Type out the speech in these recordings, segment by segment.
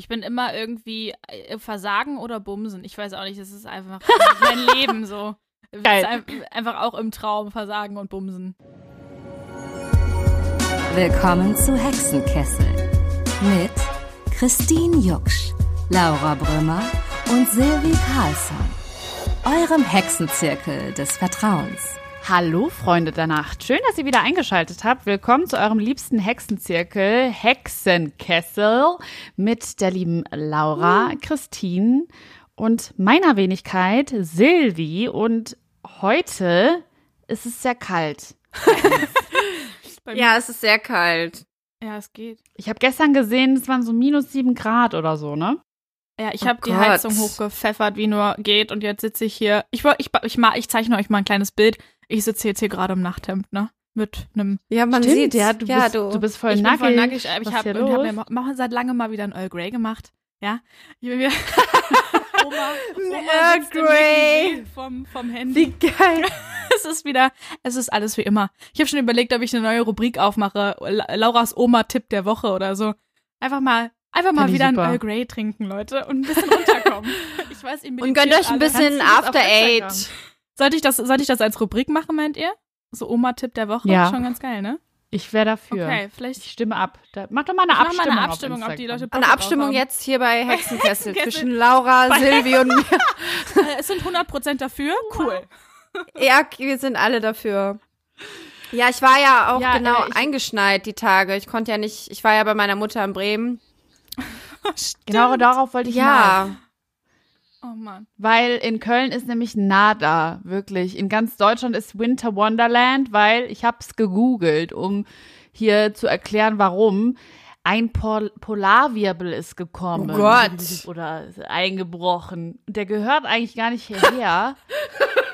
Ich bin immer irgendwie äh, Versagen oder Bumsen. Ich weiß auch nicht, das ist einfach mein Leben so. Geil. Ein, einfach auch im Traum Versagen und Bumsen. Willkommen zu Hexenkessel mit Christine Jucksch, Laura Brümmer und Silvi Carlsson. Eurem Hexenzirkel des Vertrauens. Hallo Freunde der Nacht, schön, dass ihr wieder eingeschaltet habt. Willkommen zu eurem liebsten Hexenzirkel Hexenkessel mit der lieben Laura, Christine und meiner Wenigkeit Silvi. Und heute ist es sehr kalt. Ja, es ist sehr kalt. Ja, es geht. Ich habe gestern gesehen, es waren so minus sieben Grad oder so, ne? Ja, ich Oh habe die Gott. Heizung hochgepfeffert, wie nur geht. Und jetzt sitze ich hier. Ich, ich, ich, mal- ich zeichne euch mal ein kleines Bild. Ich sitze jetzt hier gerade im Nachthemd, ne? Mit einem. Ja, man sieht ja, du, ja, bist, du. du bist voll ich nackig. bin voll nackig. Ich habe hab mir ma- machen seit langem mal wieder ein Earl Grey gemacht. Ja. Ich. Oma, Oma Earl Grey. Vom, vom Handy. Wie geil. Es ist wieder, es ist alles wie immer. Ich habe schon überlegt, ob ich eine neue Rubrik aufmache. La Lauras Oma-Tipp der Woche oder so. Einfach mal, einfach mal ich wieder super. ein Earl Grey trinken, Leute, und ein bisschen runterkommen. ich weiß, ihr Und gönnt euch ein bisschen After Eight. Sollte ich das, sollte ich das als Rubrik machen, meint ihr? So Oma-Tipp der Woche? Ja. Schon ganz geil, ne? Ich wäre dafür. Okay, Ich vielleicht. stimme ab. Da, mach doch mal eine Ich mach Abstimmung. mal eine auf Abstimmung, ob die. Leute Bock Eine Abstimmung haben. jetzt hier bei Hexenkessel Kessel. zwischen Laura, Silvi und mir. Äh, Es sind 100% dafür. Cool. Ja, wir sind alle dafür. Ja, ich war ja auch Ja, genau äh, ich- eingeschneit die Tage. Ich konnte ja nicht, ich war ja bei meiner Mutter in Bremen. Genau darauf wollte ich. Ja, Oh Mann. Weil in Köln ist nämlich nada, wirklich. In ganz Deutschland ist Winter Wonderland, weil ich habe es gegoogelt, um hier zu erklären, warum. Ein Pol Polarwirbel ist gekommen. Oh Gott. Oder eingebrochen. Der gehört eigentlich gar nicht hierher.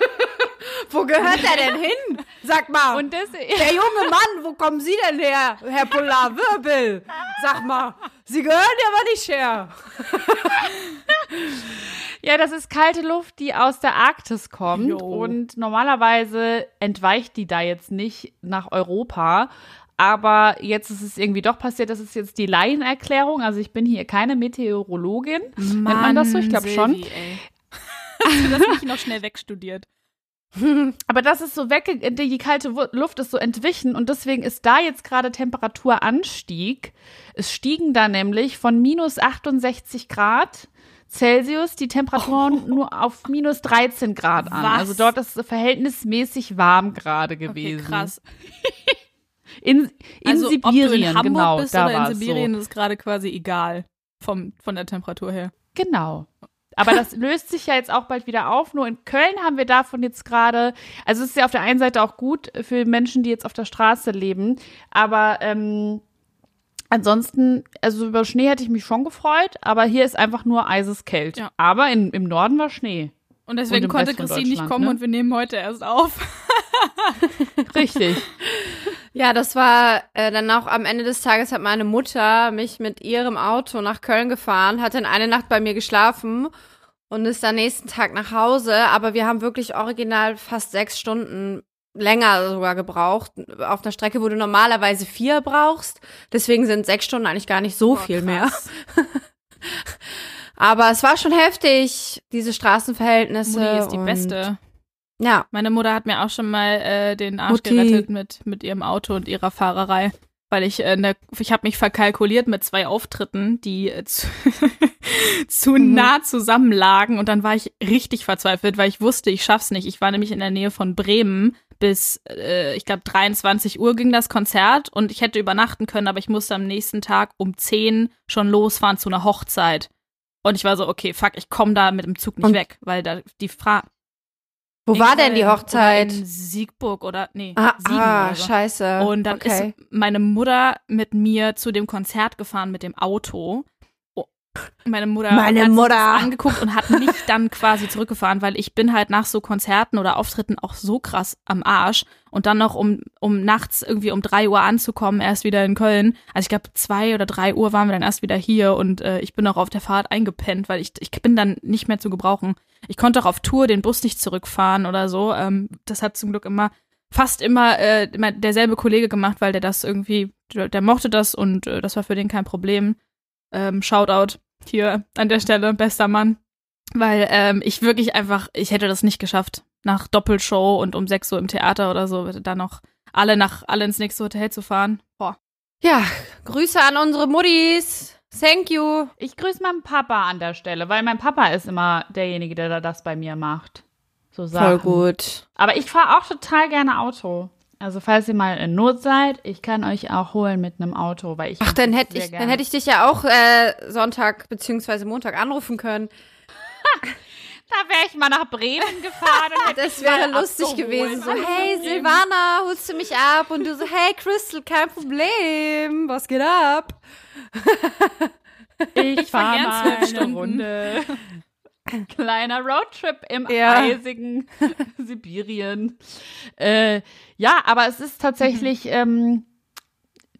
wo gehört er denn hin? Sag mal. Und das, der junge Mann, wo kommen Sie denn her, Herr Polarwirbel? Sag mal, Sie gehören ja aber nicht her. Ja, das ist kalte Luft, die aus der Arktis kommt. Jo. Und normalerweise entweicht die da jetzt nicht nach Europa. Aber jetzt ist es irgendwie doch passiert. Das ist jetzt die Laienerklärung. Also ich bin hier keine Meteorologin. Nennt man das so? Ich glaube schon. Hast du das nicht noch schnell wegstudiert? Aber das ist so wegge die kalte Luft ist so entwichen und deswegen ist da jetzt gerade Temperaturanstieg. Es stiegen da nämlich von minus 68 Grad Celsius die Temperaturen nur auf minus 13 Grad an. Was? Also dort ist es verhältnismäßig warm gerade Okay, gewesen. krass. In, in also, Sibirien, ob du in Hamburg genau, bist da oder in Sibirien, so. ist gerade quasi egal. Vom, von der Temperatur her. Genau. Aber das löst sich ja jetzt auch bald wieder auf. Nur in Köln haben wir davon jetzt gerade, also es ist ja auf der einen Seite auch gut für Menschen, die jetzt auf der Straße leben, aber ähm, ansonsten, also über Schnee hätte ich mich schon gefreut, aber hier ist einfach nur eiseskalt. Ja. Aber in, im Norden war Schnee. Und deswegen im konnte Christine nicht kommen ne? und wir nehmen heute erst auf. Richtig. Ja, das war äh, dann auch am Ende des Tages hat meine Mutter mich mit ihrem Auto nach Köln gefahren, hat dann eine Nacht bei mir geschlafen und ist dann nächsten Tag nach Hause. Aber wir haben wirklich original fast sechs Stunden länger sogar gebraucht. Auf einer Strecke, wo du normalerweise vier brauchst. Deswegen sind sechs Stunden eigentlich gar nicht so Boah, viel krass. mehr. Aber es war schon heftig, diese Straßenverhältnisse. Mutti ist die Beste. Ja. Meine Mutter hat mir auch schon mal äh, den Arsch Mutti. gerettet mit, mit ihrem Auto und ihrer Fahrerei. Weil ich, äh, ne, ich habe mich verkalkuliert mit zwei Auftritten, die äh, zu, zu Mhm. nah zusammenlagen. Und dann war ich richtig verzweifelt, weil ich wusste, ich schaff's nicht. Ich war nämlich in der Nähe von Bremen bis, äh, ich glaube, 23 Uhr ging das Konzert und ich hätte übernachten können, aber ich musste am nächsten Tag um 10 schon losfahren zu einer Hochzeit. Und ich war so, okay, fuck, ich komme da mit dem Zug nicht Und- weg, weil da die Frage. Wo war denn die Hochzeit? In Siegburg oder nee, Ah, Siegen ah so. scheiße. Und dann okay. ist meine Mutter mit mir zu dem Konzert gefahren mit dem Auto. Meine Mutter Meine hat Mutter. das angeguckt und hat mich dann quasi zurückgefahren, weil ich bin halt nach so Konzerten oder Auftritten auch so krass am Arsch und dann noch um um nachts irgendwie um drei Uhr anzukommen, erst wieder in Köln. Also ich glaube zwei oder drei Uhr waren wir dann erst wieder hier und äh, ich bin auch auf der Fahrt eingepennt, weil ich ich bin dann nicht mehr zu gebrauchen. Ich konnte auch auf Tour den Bus nicht zurückfahren oder so. Ähm, das hat zum Glück immer fast immer äh, immer derselbe Kollege gemacht, weil der das irgendwie, der, der mochte das und äh, das war für den kein Problem. Ähm, Shoutout. Hier an der Stelle, bester Mann. Weil ähm, ich wirklich einfach, ich hätte das nicht geschafft. Nach Doppelshow und um 6 Uhr im Theater oder so, dann noch alle nach alle ins nächste Hotel zu fahren. Boah. Ja, Grüße an unsere Muttis. Thank you. Ich grüße meinen Papa an der Stelle, weil mein Papa ist immer derjenige, der da das bei mir macht. So Sachen. Voll gut. Aber ich fahre auch total gerne Auto. Also falls ihr mal in Not seid, ich kann euch auch holen mit einem Auto, weil ich Ach, dann hätte ich, gerne. dann hätte ich dich ja auch äh, Sonntag beziehungsweise Montag anrufen können. Da wäre ich mal nach Bremen gefahren. Und hätte Das wäre lustig abgeholt. gewesen. So, hey. Silvana, holst du mich ab? Und du so, hey Crystal, kein Problem. Was geht ab? Ich fahr fahre mal eine Stunden. Runde. Ein kleiner Roadtrip im Ja. eisigen Sibirien. Äh, ja, aber es ist tatsächlich ähm,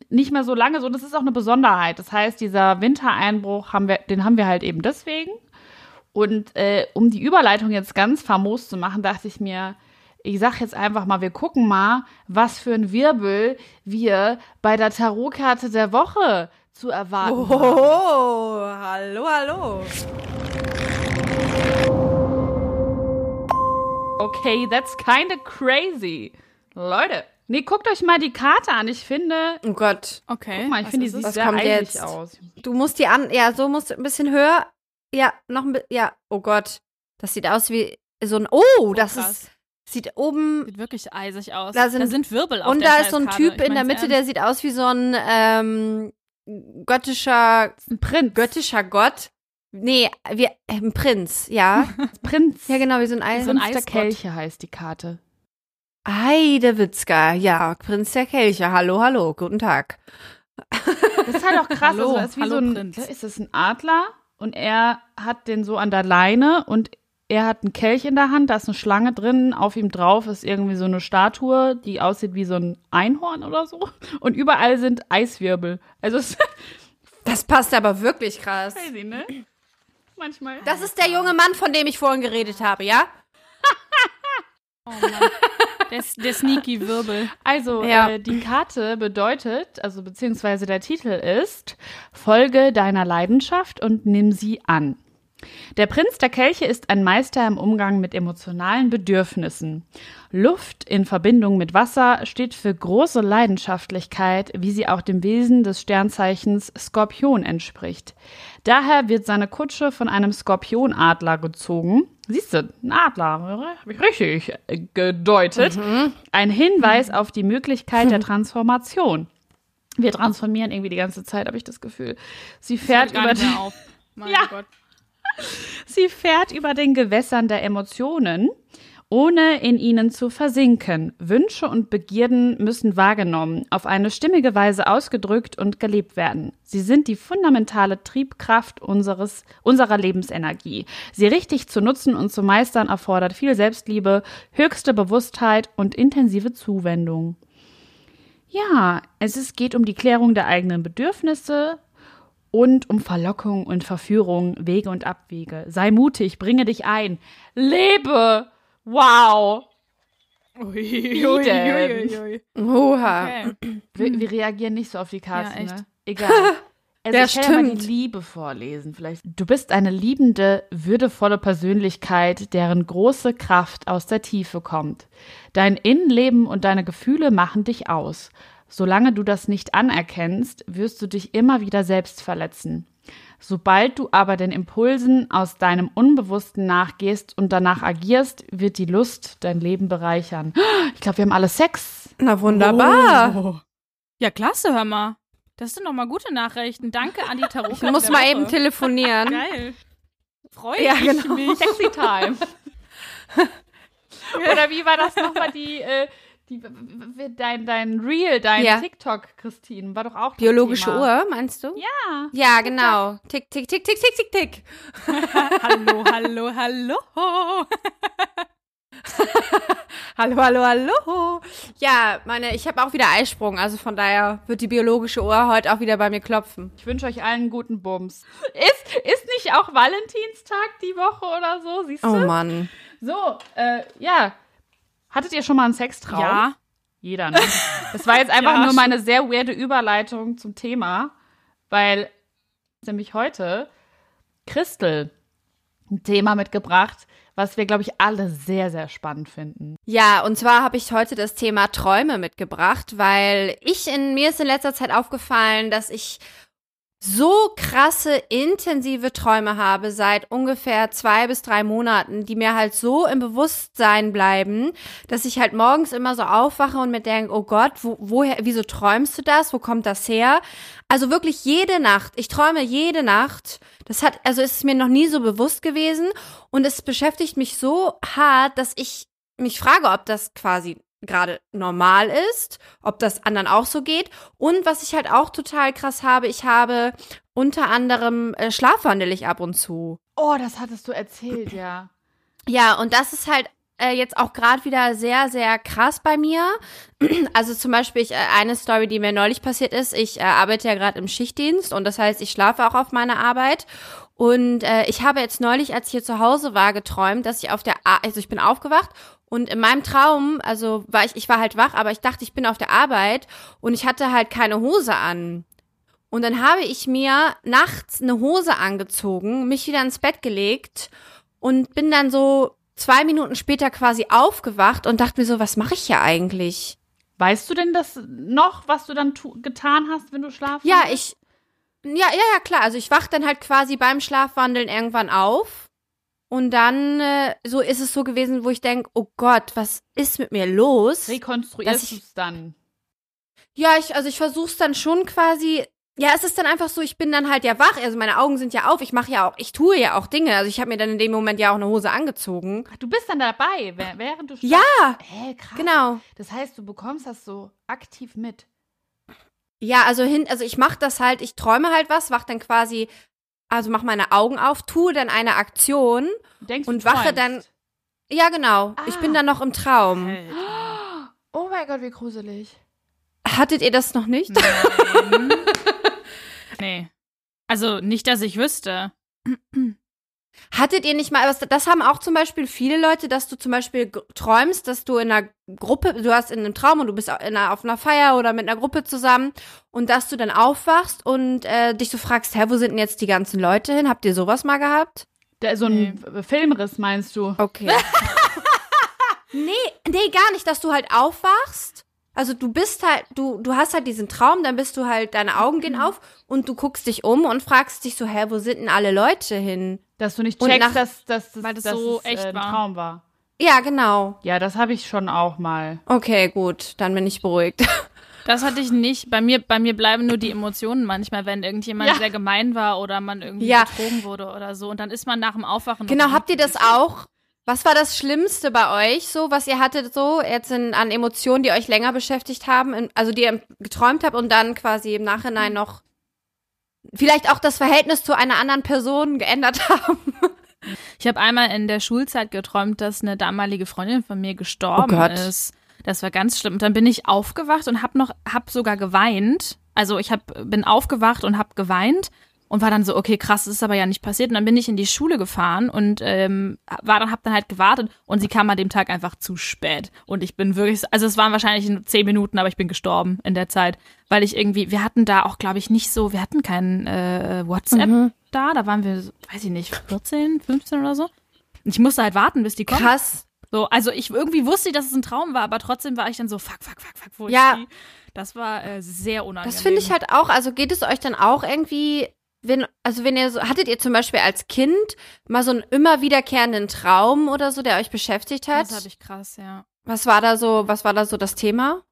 nicht mehr so lange so. Und es ist auch eine Besonderheit. Das heißt, dieser Wintereinbruch haben wir, den haben wir halt eben deswegen. Und äh, um die Überleitung jetzt ganz famos zu machen, dachte ich mir, ich sag jetzt einfach mal, wir gucken mal, was für ein Wirbel wir bei der Tarotkarte der Woche zu erwarten haben. Oh, hallo, hallo. Okay, that's kinda crazy. Leute, nee, guckt euch mal die Karte an. Ich finde, Oh Gott. Okay. guck mal, ich finde, die ist sieht? Was sehr jetzt? aus. Du musst die an, ja, so musst du ein bisschen höher. Ja, noch ein bisschen, ja. Oh Gott. Das sieht aus wie so ein, oh, das krass. ist, sieht oben, Sieht wirklich eisig aus. Da sind- Wirbel auf und der da ist so ein. Typ in der Mitte, ernst. der sieht aus wie so ein, ähm, göttischer, Ein Prinz. göttischer Gott. Nee, wie, ein Prinz, ja. Prinz. ja, genau, wie so ein Eis. So ein Eisgott. Kelche heißt die Karte. Heidewitzka, ja, Prinz der Kelche. Hallo, hallo, guten Tag. Das ist halt auch krass. Hallo, also das ist wie hallo, so ein, Prinz. ist das ein Adler? Und er hat den so an der Leine und er hat einen Kelch in der Hand, da ist eine Schlange drin, auf ihm drauf ist irgendwie so eine Statue, die aussieht wie so ein Einhorn oder so. Und überall sind Eiswirbel. Also es Das passt aber wirklich krass. crazy, ne? Manchmal. Das ist der junge Mann, von dem ich vorhin geredet habe, ja? Oh Mann. Der, der sneaky Wirbel. Also, Ja. äh, die Karte bedeutet, also beziehungsweise der Titel ist Folge deiner Leidenschaft und nimm sie an. Der Prinz der Kelche ist ein Meister im Umgang mit emotionalen Bedürfnissen. Luft in Verbindung mit Wasser steht für große Leidenschaftlichkeit, wie sie auch dem Wesen des Sternzeichens Skorpion entspricht. Daher wird seine Kutsche von einem Skorpionadler gezogen. Siehst du, ein Adler, habe ich richtig äh, gedeutet. Ein Hinweis auf die Möglichkeit der Transformation. Wir transformieren irgendwie die ganze Zeit, habe ich das Gefühl. Sie fährt über auf. Mein Ja. Gott. Sie fährt über den Gewässern der Emotionen, ohne in ihnen zu versinken. Wünsche und Begierden müssen wahrgenommen, auf eine stimmige Weise ausgedrückt und gelebt werden. Sie sind die fundamentale Triebkraft unseres, unserer Lebensenergie. Sie richtig zu nutzen und zu meistern erfordert viel Selbstliebe, höchste Bewusstheit und intensive Zuwendung. Ja, es ist, geht um die Klärung der eigenen Bedürfnisse, und um Verlockung und Verführung, Wege und Abwege. Sei mutig, bringe dich ein. Lebe! Wow! Ui, ui, ui, ui. Oha. Okay. Wir, wir reagieren nicht so auf die Karte, Ja, ne? Egal. Also Ja, ich kann ja mal stimmt. die Liebe vorlesen. Vielleicht. Du bist eine liebende, würdevolle Persönlichkeit, deren große Kraft aus der Tiefe kommt. Dein Innenleben und deine Gefühle machen dich aus. Solange du das nicht anerkennst, wirst du dich immer wieder selbst verletzen. Sobald du aber den Impulsen aus deinem Unbewussten nachgehst und danach agierst, wird die Lust dein Leben bereichern. Ich glaube, wir haben alle Sex. Na wunderbar. Oh. Ja, klasse, hör mal. Das sind doch mal gute Nachrichten. Danke an die Tarot. Ich muss mal eben telefonieren. Geil. Freue Ja, ich genau. mich. Sexy Time. Oder wie war das nochmal die, äh, die dein, dein Reel, dein Ja. TikTok, Christine, war doch auch das Biologische Thema. Uhr, meinst du? Ja. Ja, genau. Tick, tick, tick, tick, tick, tick, tick. hallo, hallo, hallo. Hallo, hallo, hallo. Ja, meine, ich habe auch wieder Eisprung, also von daher wird die biologische Uhr heute auch wieder bei mir klopfen. Ich wünsche euch allen guten Bums. Ist, ist nicht auch Valentinstag die Woche oder so? Siehst du? Oh Mann. So, äh, ja. Hattet ihr schon mal einen Sextraum? Ja. Jeder, ne? Das war jetzt einfach Ja, nur meine sehr weirde Überleitung zum Thema, weil nämlich heute Christel ein Thema mitgebracht, was wir, glaube ich, alle sehr, sehr spannend finden. Ja, und zwar habe ich heute das Thema Träume mitgebracht, weil ich in mir ist in letzter Zeit aufgefallen, dass ich so krasse, intensive Träume habe seit ungefähr zwei bis drei Monaten, die mir halt so im Bewusstsein bleiben, dass ich halt morgens immer so aufwache und mir denke, oh Gott, wo, woher, wieso träumst du das? Wo kommt das her? Also wirklich jede Nacht. Ich träume jede Nacht. Das hat, also ist es mir noch nie so bewusst gewesen und es beschäftigt mich so hart, dass ich mich frage, ob das quasi gerade normal ist, ob das anderen auch so geht. Und was ich halt auch total krass habe, ich habe unter anderem äh, schlafwandel ich ab und zu. Oh, das hattest du erzählt, ja. Ja, und das ist halt äh, jetzt auch gerade wieder sehr, sehr krass bei mir. Also zum Beispiel ich, äh, eine Story, die mir neulich passiert ist. Ich äh, arbeite ja gerade im Schichtdienst und das heißt, ich schlafe auch auf meiner Arbeit. Und äh, ich habe jetzt neulich, als ich hier zu Hause war, geträumt, dass ich auf der, A also ich bin aufgewacht und in meinem Traum, also war ich, ich war halt wach, aber ich dachte, ich bin auf der Arbeit und ich hatte halt keine Hose an. Und dann habe ich mir nachts eine Hose angezogen, mich wieder ins Bett gelegt und bin dann so zwei Minuten später quasi aufgewacht und dachte mir so, was mache ich hier eigentlich? Weißt du denn das noch, was du dann getan hast, wenn du schlafen? Ja, ich, ja, ja, ja, klar. Also ich wach dann halt quasi beim Schlafwandeln irgendwann auf und dann, äh, so ist es so gewesen, wo ich denke, oh Gott, was ist mit mir los? Rekonstruierst du es dann? Ja, ich, also ich versuch's dann schon quasi. Ja, es ist dann einfach so, ich bin dann halt ja wach, also meine Augen sind ja auf, ich mache ja auch, ich tue ja auch Dinge. Also ich habe mir dann in dem Moment ja auch eine Hose angezogen. Du bist dann dabei, während du Ja. Hä, krass. Genau. Das heißt, du bekommst das so aktiv mit. Ja, also hin, also ich mache das halt, ich träume halt was, wach dann quasi also mach meine Augen auf, tue dann eine Aktion Denkst, und wache dann. Ja, genau. Ah. Ich bin ah. dann noch im Traum. Alter. Oh mein Gott, wie gruselig. Hattet ihr das noch nicht? Nein. nee. Also nicht, dass ich wüsste. Hattet ihr nicht mal, das haben auch zum Beispiel viele Leute, dass du zum Beispiel träumst, dass du in einer Gruppe, du hast in einem Traum und du bist einer, auf einer Feier oder mit einer Gruppe zusammen und dass du dann aufwachst und äh, dich so fragst, hä, wo sind denn jetzt die ganzen Leute hin? Habt ihr sowas mal gehabt? Der, so ein nee. Filmriss meinst du? Okay. nee, nee, gar nicht, dass du halt aufwachst also du bist halt, du, du hast halt diesen Traum, dann bist du halt, deine Augen gehen mhm. auf und du guckst dich um und fragst dich so, hä, wo sind denn alle Leute hin? Dass du nicht checkst, nach, dass, dass, dass, weil das so es, echt äh, ein war. Traum war. Ja, genau. Ja, das habe ich schon auch mal. Okay, gut, dann bin ich beruhigt. Das hatte ich nicht. Bei mir, bei mir bleiben nur die Emotionen manchmal, wenn irgendjemand ja. sehr gemein war oder man irgendwie ja. betrogen wurde oder so. Und dann ist man nach dem Aufwachen. Genau, habt ihr das auch? Was war das Schlimmste bei euch so, was ihr hattet so jetzt in, an Emotionen, die euch länger beschäftigt haben, in, also die ihr geträumt habt und dann quasi im Nachhinein noch vielleicht auch das Verhältnis zu einer anderen Person geändert haben? Ich habe einmal in der Schulzeit geträumt, dass eine damalige Freundin von mir gestorben oh ist. Das war ganz schlimm. Und dann bin ich aufgewacht und habe noch, habe sogar geweint. Also ich hab, bin aufgewacht und habe geweint und war dann so, okay, krass, das ist aber ja nicht passiert. Und dann bin ich in die Schule gefahren und ähm, war dann, hab dann halt gewartet und sie kam an dem Tag einfach zu spät. Und ich bin wirklich, also es waren wahrscheinlich zehn Minuten, aber ich bin gestorben in der Zeit, weil ich irgendwie, wir hatten da auch, glaube ich, nicht so, wir hatten kein äh, WhatsApp mhm. da, da waren wir, weiß ich nicht, 14, 15 oder so. Und ich musste halt warten, bis die kommt. Krass. So, also ich irgendwie wusste, dass es ein Traum war, aber trotzdem war ich dann so, fuck, fuck, fuck, fuck, wo ja. ich die? Das war äh, sehr unangenehm. Das finde ich halt auch, also geht es euch dann auch irgendwie wenn, also wenn ihr so, hattet ihr zum Beispiel als Kind mal so einen immer wiederkehrenden Traum oder so, der euch beschäftigt hat? Das hatte ich krass, ja. Was war da so, was war da so das Thema?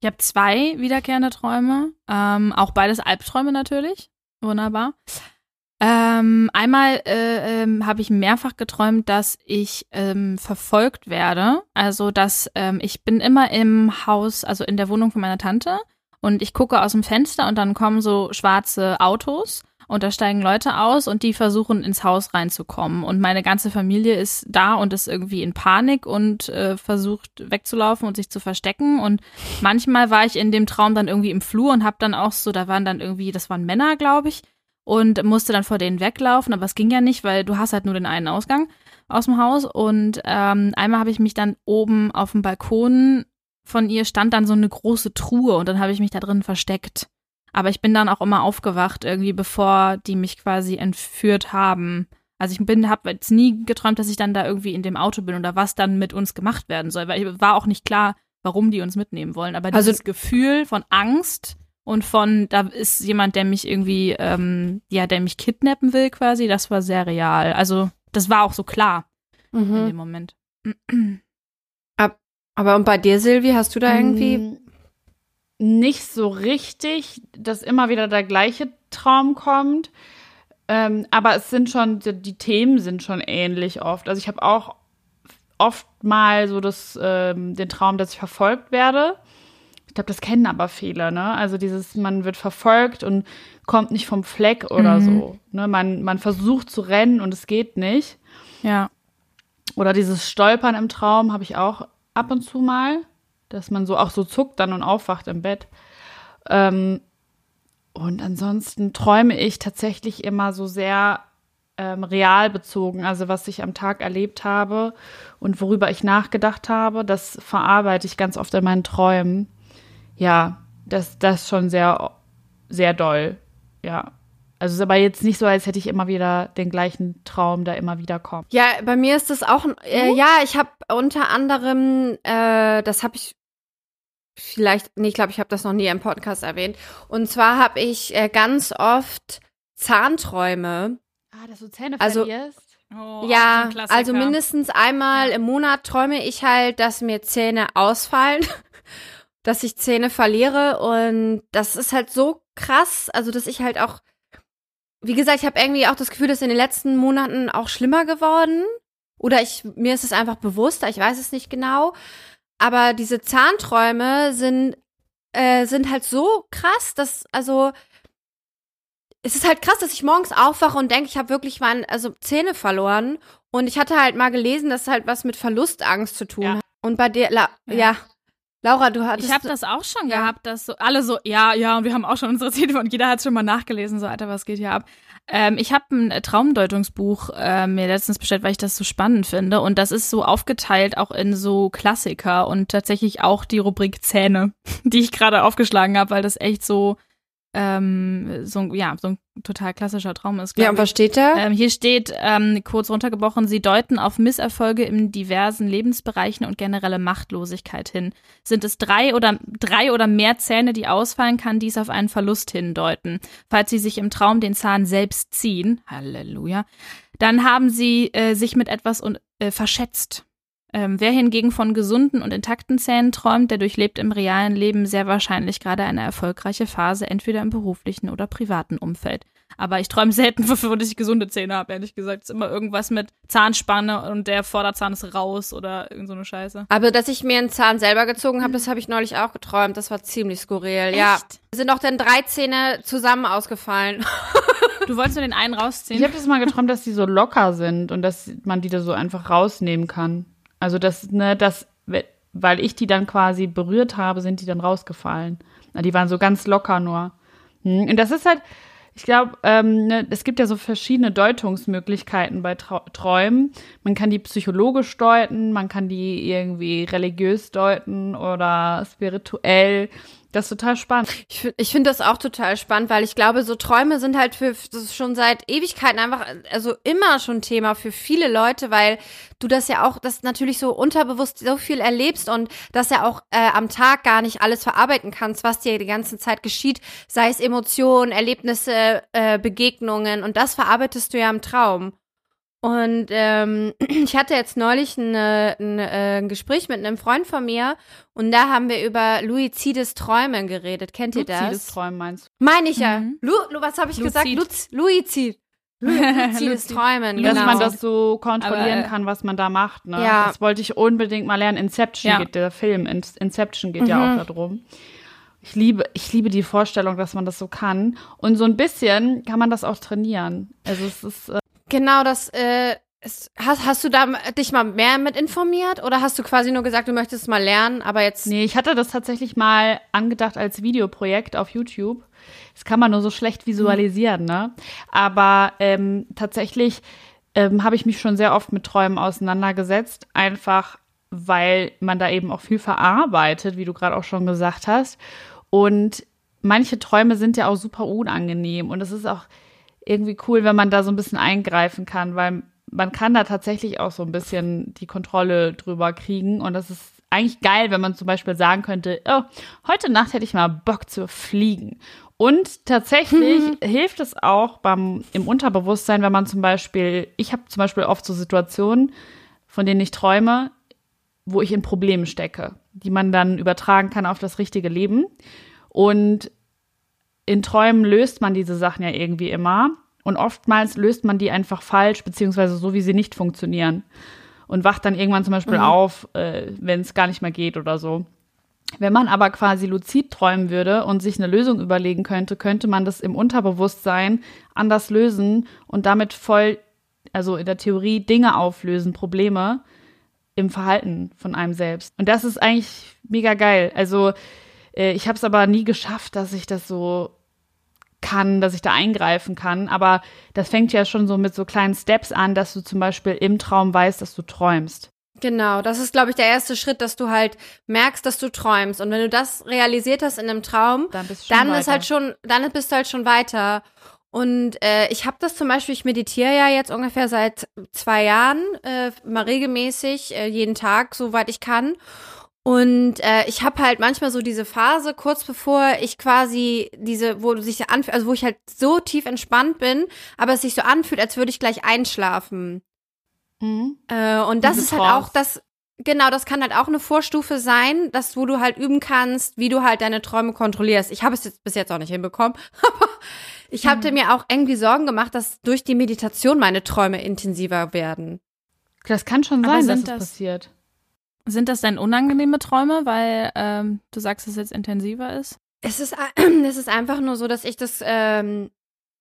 Ich habe zwei wiederkehrende Träume, ähm, auch beides Albträume natürlich. Wunderbar. Ähm, einmal äh, ähm, habe ich mehrfach geträumt, dass ich ähm, verfolgt werde. Also, dass ähm, ich bin immer im Haus, also in der Wohnung von meiner Tante und ich gucke aus dem Fenster und dann kommen so schwarze Autos und da steigen Leute aus und die versuchen ins Haus reinzukommen. Und meine ganze Familie ist da und ist irgendwie in Panik und äh, versucht wegzulaufen und sich zu verstecken. Und manchmal war ich in dem Traum dann irgendwie im Flur und hab dann auch so, da waren dann irgendwie, das waren Männer, glaube ich, und musste dann vor denen weglaufen, aber es ging ja nicht, weil du hast halt nur den einen Ausgang aus dem Haus. Und ähm, einmal habe ich mich dann oben auf dem Balkon von ihr stand dann so eine große Truhe und dann habe ich mich da drin versteckt. Aber ich bin dann auch immer aufgewacht, irgendwie bevor die mich quasi entführt haben. Also ich bin, habe jetzt nie geträumt, dass ich dann da irgendwie in dem Auto bin oder was dann mit uns gemacht werden soll, weil ich war auch nicht klar, warum die uns mitnehmen wollen. Aber Also- dieses Gefühl von Angst und von, da ist jemand, der mich irgendwie, ähm, ja, der mich kidnappen will quasi, das war sehr real. Also das war auch so klar in Mhm. dem Moment. Aber und bei dir, Silvi, hast du da irgendwie. Nicht so richtig, dass immer wieder der gleiche Traum kommt. Ähm, aber es sind schon, die, die Themen sind schon ähnlich oft. Also ich habe auch oft mal so das, ähm, den Traum, dass ich verfolgt werde. Ich glaube, das kennen aber viele, ne? Also dieses, man wird verfolgt und kommt nicht vom Fleck oder Mhm. so. Ne? Man, man versucht zu rennen und es geht nicht. Ja. Oder dieses Stolpern im Traum habe ich auch ab und zu mal, dass man so auch so zuckt dann und aufwacht im Bett. Ähm, und ansonsten träume ich tatsächlich immer so sehr ähm, real bezogen, also was ich am Tag erlebt habe und worüber ich nachgedacht habe, das verarbeite ich ganz oft in meinen Träumen. Ja, das, das schon sehr, sehr doll. Ja. Also es ist aber jetzt nicht so, als hätte ich immer wieder den gleichen Traum, der immer wieder kommt. Ja, bei mir ist das auch. Äh, ja, ich habe unter anderem, äh, das habe ich vielleicht, nee, ich glaube, ich habe das noch nie im Podcast erwähnt. Und zwar habe ich äh, ganz oft Zahnträume. Ah, dass du Zähne Also- verlierst? Oh, ja, also mindestens einmal Ja. im Monat träume ich halt, dass mir Zähne ausfallen, dass ich Zähne verliere und das ist halt so krass, also dass ich halt auch, wie gesagt, ich habe irgendwie auch das Gefühl, dass in den letzten Monaten auch schlimmer geworden oder ich mir ist es einfach bewusster, ich weiß es nicht genau, aber diese Zahnträume sind äh, sind halt so krass, dass also es ist halt krass, dass ich morgens aufwache und denke, ich habe wirklich meine also Zähne verloren. Und ich hatte halt mal gelesen, dass halt was mit Verlustangst zu tun Ja. hat. Und bei dir, La Ja. ja. Laura, du hattest. Ich habe das auch schon Ja. gehabt, dass so alle so, ja, ja, und wir haben auch schon unsere Ziele und jeder hat schon mal nachgelesen, so, Alter, was geht hier ab? Ähm, ich habe ein äh, Traumdeutungsbuch äh, mir letztens bestellt, weil ich das so spannend finde. Und das ist so aufgeteilt auch in so Klassiker und tatsächlich auch die Rubrik Zähne, die ich gerade aufgeschlagen habe, weil das echt so, ähm, so, ein- ja, so ein total klassischer Traum ist. ja, und was steht da? Ähm, hier steht ähm, kurz runtergebrochen, sie deuten auf Misserfolge in diversen Lebensbereichen und generelle Machtlosigkeit hin. Sind es drei oder drei oder mehr Zähne, die ausfallen, kann dies auf einen Verlust hindeuten. Falls sie sich im Traum den Zahn selbst ziehen, Halleluja, dann haben sie äh, sich mit etwas und, äh, verschätzt. Ähm, wer hingegen von gesunden und intakten Zähnen träumt, der durchlebt im realen Leben sehr wahrscheinlich gerade eine erfolgreiche Phase, entweder im beruflichen oder privaten Umfeld. Aber ich träume selten, wovon ich gesunde Zähne habe, ehrlich gesagt. Es ist immer irgendwas mit Zahnspanne und der Vorderzahn ist raus oder irgend so eine Scheiße. Aber dass ich mir einen Zahn selber gezogen habe, das habe ich neulich auch geträumt. Das war ziemlich skurril. Ja. Echt? Sind auch dann drei Zähne zusammen ausgefallen. Du wolltest nur den einen Ich rausziehen? habe das mal geträumt, dass die so locker sind und dass man die da so einfach rausnehmen kann. Also das, ne, das, weil ich die dann quasi berührt habe, sind die dann rausgefallen. Die waren so ganz locker nur. Hm, Und das ist halt, ich glaube, ähm, ne, es gibt ja so verschiedene Deutungsmöglichkeiten bei Trau Träumen. Man kann die psychologisch deuten, man kann die irgendwie religiös deuten oder spirituell. Das ist total spannend. Ich, fi- ich finde das auch total spannend, weil ich glaube, so Träume sind halt für das ist schon seit Ewigkeiten einfach, also immer schon Thema für viele Leute, weil du das ja auch, das natürlich so unterbewusst so viel erlebst und das ja auch äh, am Tag gar nicht alles verarbeiten kannst, was dir die ganze Zeit geschieht, sei es Emotionen, Erlebnisse, äh, Begegnungen und das verarbeitest du ja im Traum. Und ähm, ich hatte jetzt neulich ein, äh, ein, äh, ein Gespräch mit einem Freund von mir und da haben wir über Luizides Träume geredet. Kennt ihr Luzides das? Träumen meinst du? Meine ich ja. Mhm. Lu, Lu, was habe ich gesagt? Luzid. Luz, Luizid. Lu, Luzides Luzid. Träumen, Genau. Dass genau. man das so kontrollieren Aber, äh, kann, was man da macht. Ne? Ja. Das wollte ich unbedingt mal lernen. Inception Ja. geht der Film. In Inception geht ja Mhm. auch darum. Ich liebe, ich liebe die Vorstellung, dass man das so kann. Und so ein bisschen kann man das auch trainieren. Also es ist, äh, Genau, das, äh, ist, hast, hast du da dich mal mehr mit informiert oder hast du quasi nur gesagt, du möchtest es mal lernen, aber jetzt. nee, ich hatte das tatsächlich mal angedacht als Videoprojekt auf YouTube. Das kann man nur so schlecht visualisieren, ne? Aber ähm, tatsächlich ähm, habe ich mich schon sehr oft mit Träumen auseinandergesetzt, einfach weil man da eben auch viel verarbeitet, wie du gerade auch schon gesagt hast. Und manche Träume sind ja auch super unangenehm und es ist auch irgendwie cool, wenn man da so ein bisschen eingreifen kann, weil man kann da tatsächlich auch so ein bisschen die Kontrolle drüber kriegen und das ist eigentlich geil, wenn man zum Beispiel sagen könnte, oh, heute Nacht hätte ich mal Bock zu fliegen. Und tatsächlich mhm. hilft es auch beim, im Unterbewusstsein, wenn man zum Beispiel, ich habe zum Beispiel oft so Situationen, von denen ich träume, wo ich in Problemen stecke, die man dann übertragen kann auf das richtige Leben. Und in Träumen löst man diese Sachen ja irgendwie immer. Und oftmals löst man die einfach falsch, beziehungsweise so, wie sie nicht funktionieren. Und wacht dann irgendwann zum Beispiel mhm. auf, äh, wenn es gar nicht mehr geht oder so. Wenn man aber quasi luzid träumen würde und sich eine Lösung überlegen könnte, könnte man das im Unterbewusstsein anders lösen und damit voll, also in der Theorie Dinge auflösen, Probleme im Verhalten von einem selbst. Und das ist eigentlich mega geil. Also ich habe es aber nie geschafft, dass ich das so kann, dass ich da eingreifen kann. Aber das fängt ja schon so mit so kleinen Steps an, dass du zum Beispiel im Traum weißt, dass du träumst. Genau, das ist, glaube ich, der erste Schritt, dass du halt merkst, dass du träumst. Und wenn du das realisiert hast in einem Traum, dann, bist du dann ist halt schon, dann bist du halt schon weiter. Und äh, ich habe das zum Beispiel, ich meditiere ja jetzt ungefähr seit zwei Jahren, äh, mal regelmäßig, äh, jeden Tag, soweit ich kann. Und äh, ich habe halt manchmal so diese Phase, kurz bevor ich quasi diese, wo sich anfühlt, also wo ich halt so tief entspannt bin, aber es sich so anfühlt, als würde ich gleich einschlafen. Mhm. Äh, und das diese ist halt auch das, genau, das kann halt auch eine Vorstufe sein, dass wo du halt üben kannst, wie du halt deine Träume kontrollierst. Ich habe es jetzt bis jetzt auch nicht hinbekommen, aber ich hatte mhm. mir auch irgendwie Sorgen gemacht, dass durch die Meditation meine Träume intensiver werden. Das kann schon sein, dass das passiert. Sind das denn unangenehme Träume, weil ähm, du sagst, dass es jetzt intensiver ist? Es ist, es ist einfach nur so, dass ich das. Ähm,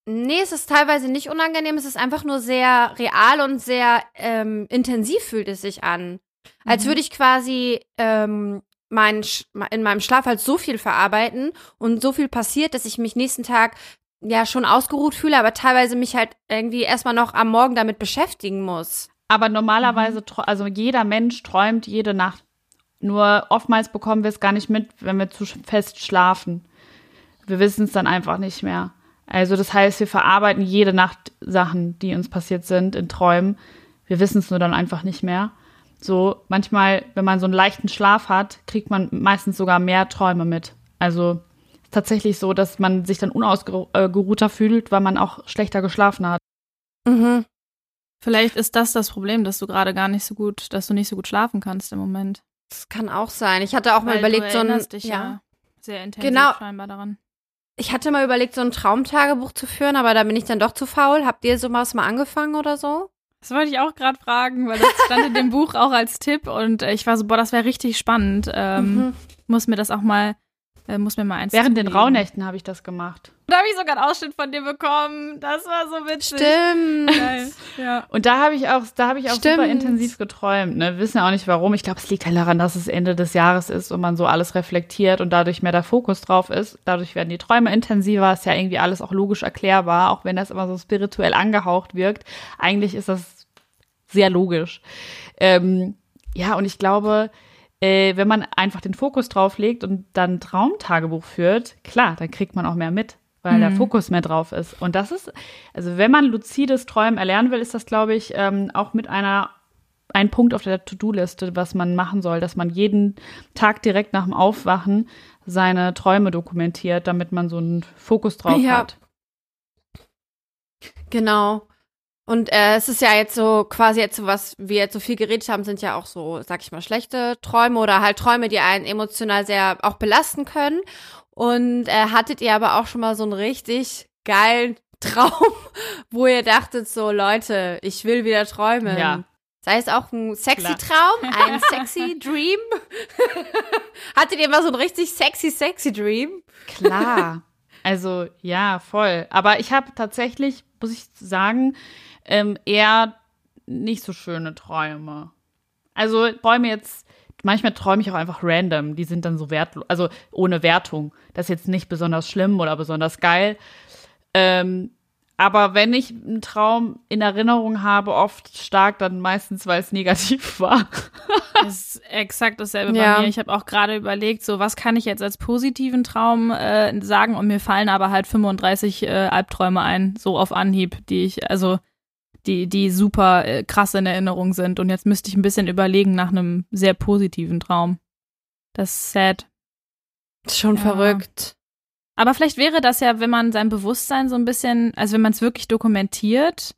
nee, es ist teilweise nicht unangenehm, es ist einfach nur sehr real und sehr ähm, intensiv fühlt es sich an. Als mhm. würde ich quasi ähm, mein, in meinem Schlaf halt so viel verarbeiten und so viel passiert, dass ich mich nächsten Tag ja schon ausgeruht fühle, aber teilweise mich halt irgendwie erstmal noch am Morgen damit beschäftigen muss. Aber normalerweise, mhm. also jeder Mensch träumt jede Nacht. Nur oftmals bekommen wir es gar nicht mit, wenn wir zu fest schlafen. Wir wissen es dann einfach nicht mehr. Also das heißt, wir verarbeiten jede Nacht Sachen, die uns passiert sind in Träumen. Wir wissen es nur dann einfach nicht mehr. So manchmal, wenn man so einen leichten Schlaf hat, kriegt man meistens sogar mehr Träume mit. Also tatsächlich so, dass man sich dann unausgeruhter fühlt, weil man auch schlechter geschlafen hat. Mhm. Vielleicht ist das das Problem, dass du gerade gar nicht so gut, dass du nicht so gut schlafen kannst im Moment. Das kann auch sein. Ich hatte auch Weil mal überlegt, so ein dich ja, ja sehr intensiv genau. scheinbar daran. Ich hatte mal überlegt, so ein Traumtagebuch zu führen, aber da bin ich dann doch zu faul. Habt ihr sowas mal angefangen oder so? Das wollte ich auch gerade fragen, weil das stand in dem Buch auch als Tipp und äh, ich war so, boah, das wäre richtig spannend. Ähm, mhm. Muss mir das auch mal äh, muss mir mal eins Während den Rauhnächten habe ich das gemacht. Da habe ich sogar einen Ausschnitt von dir bekommen. Das war so witzig. Stimmt. Geil. Ja. Und da habe ich auch, da habe ich auch Stimmt. super intensiv geträumt. Ne? Wir wissen ja auch nicht warum. Ich glaube, es liegt halt daran, dass es Ende des Jahres ist und man so alles reflektiert und dadurch mehr der Fokus drauf ist. Dadurch werden die Träume intensiver. Ist ja irgendwie alles auch logisch erklärbar, auch wenn das immer so spirituell angehaucht wirkt. Eigentlich ist das sehr logisch. Ähm, ja, und ich glaube, äh, wenn man einfach den Fokus drauf legt und dann Traumtagebuch führt, klar, dann kriegt man auch mehr mit, weil mhm. der Fokus mehr drauf ist. Und das ist, also wenn man luzides Träumen erlernen will, ist das, glaube ich, ähm, auch mit einer ein Punkt auf der To-Do-Liste, was man machen soll, dass man jeden Tag direkt nach dem Aufwachen seine Träume dokumentiert, damit man so einen Fokus drauf ja. hat. Genau. Und äh, es ist ja jetzt so, quasi jetzt so, was wir jetzt so viel geredet haben, sind ja auch so, sag ich mal, schlechte Träume oder halt Träume, die einen emotional sehr auch belasten können. Und äh, hattet ihr aber auch schon mal so einen richtig geilen Traum, wo ihr dachtet so, Leute, ich will wieder träumen. Ja. Sei es auch ein sexy Klar. Traum, ein sexy Dream. Hattet ihr mal so einen richtig sexy, sexy Dream? Klar. Also ja, voll. Aber ich habe tatsächlich, muss ich sagen, ähm, eher nicht so schöne Träume. Also Träume jetzt, manchmal träume ich auch einfach random, die sind dann so wertlos, also ohne Wertung. Das ist jetzt nicht besonders schlimm oder besonders geil. Ähm, Aber wenn ich einen Traum in Erinnerung habe, oft stark, dann meistens, weil es negativ war. Das ist exakt dasselbe Ja. bei mir. Ich habe auch gerade überlegt, so was kann ich jetzt als positiven Traum äh, sagen und mir fallen aber halt 35 äh, Albträume ein, so auf Anhieb, die ich, also die, die super äh, krass in Erinnerung sind. Und jetzt müsste ich ein bisschen überlegen nach einem sehr positiven Traum. Das ist sad. Schon Ja. verrückt. Aber vielleicht wäre das ja, wenn man sein Bewusstsein so ein bisschen, also wenn man es wirklich dokumentiert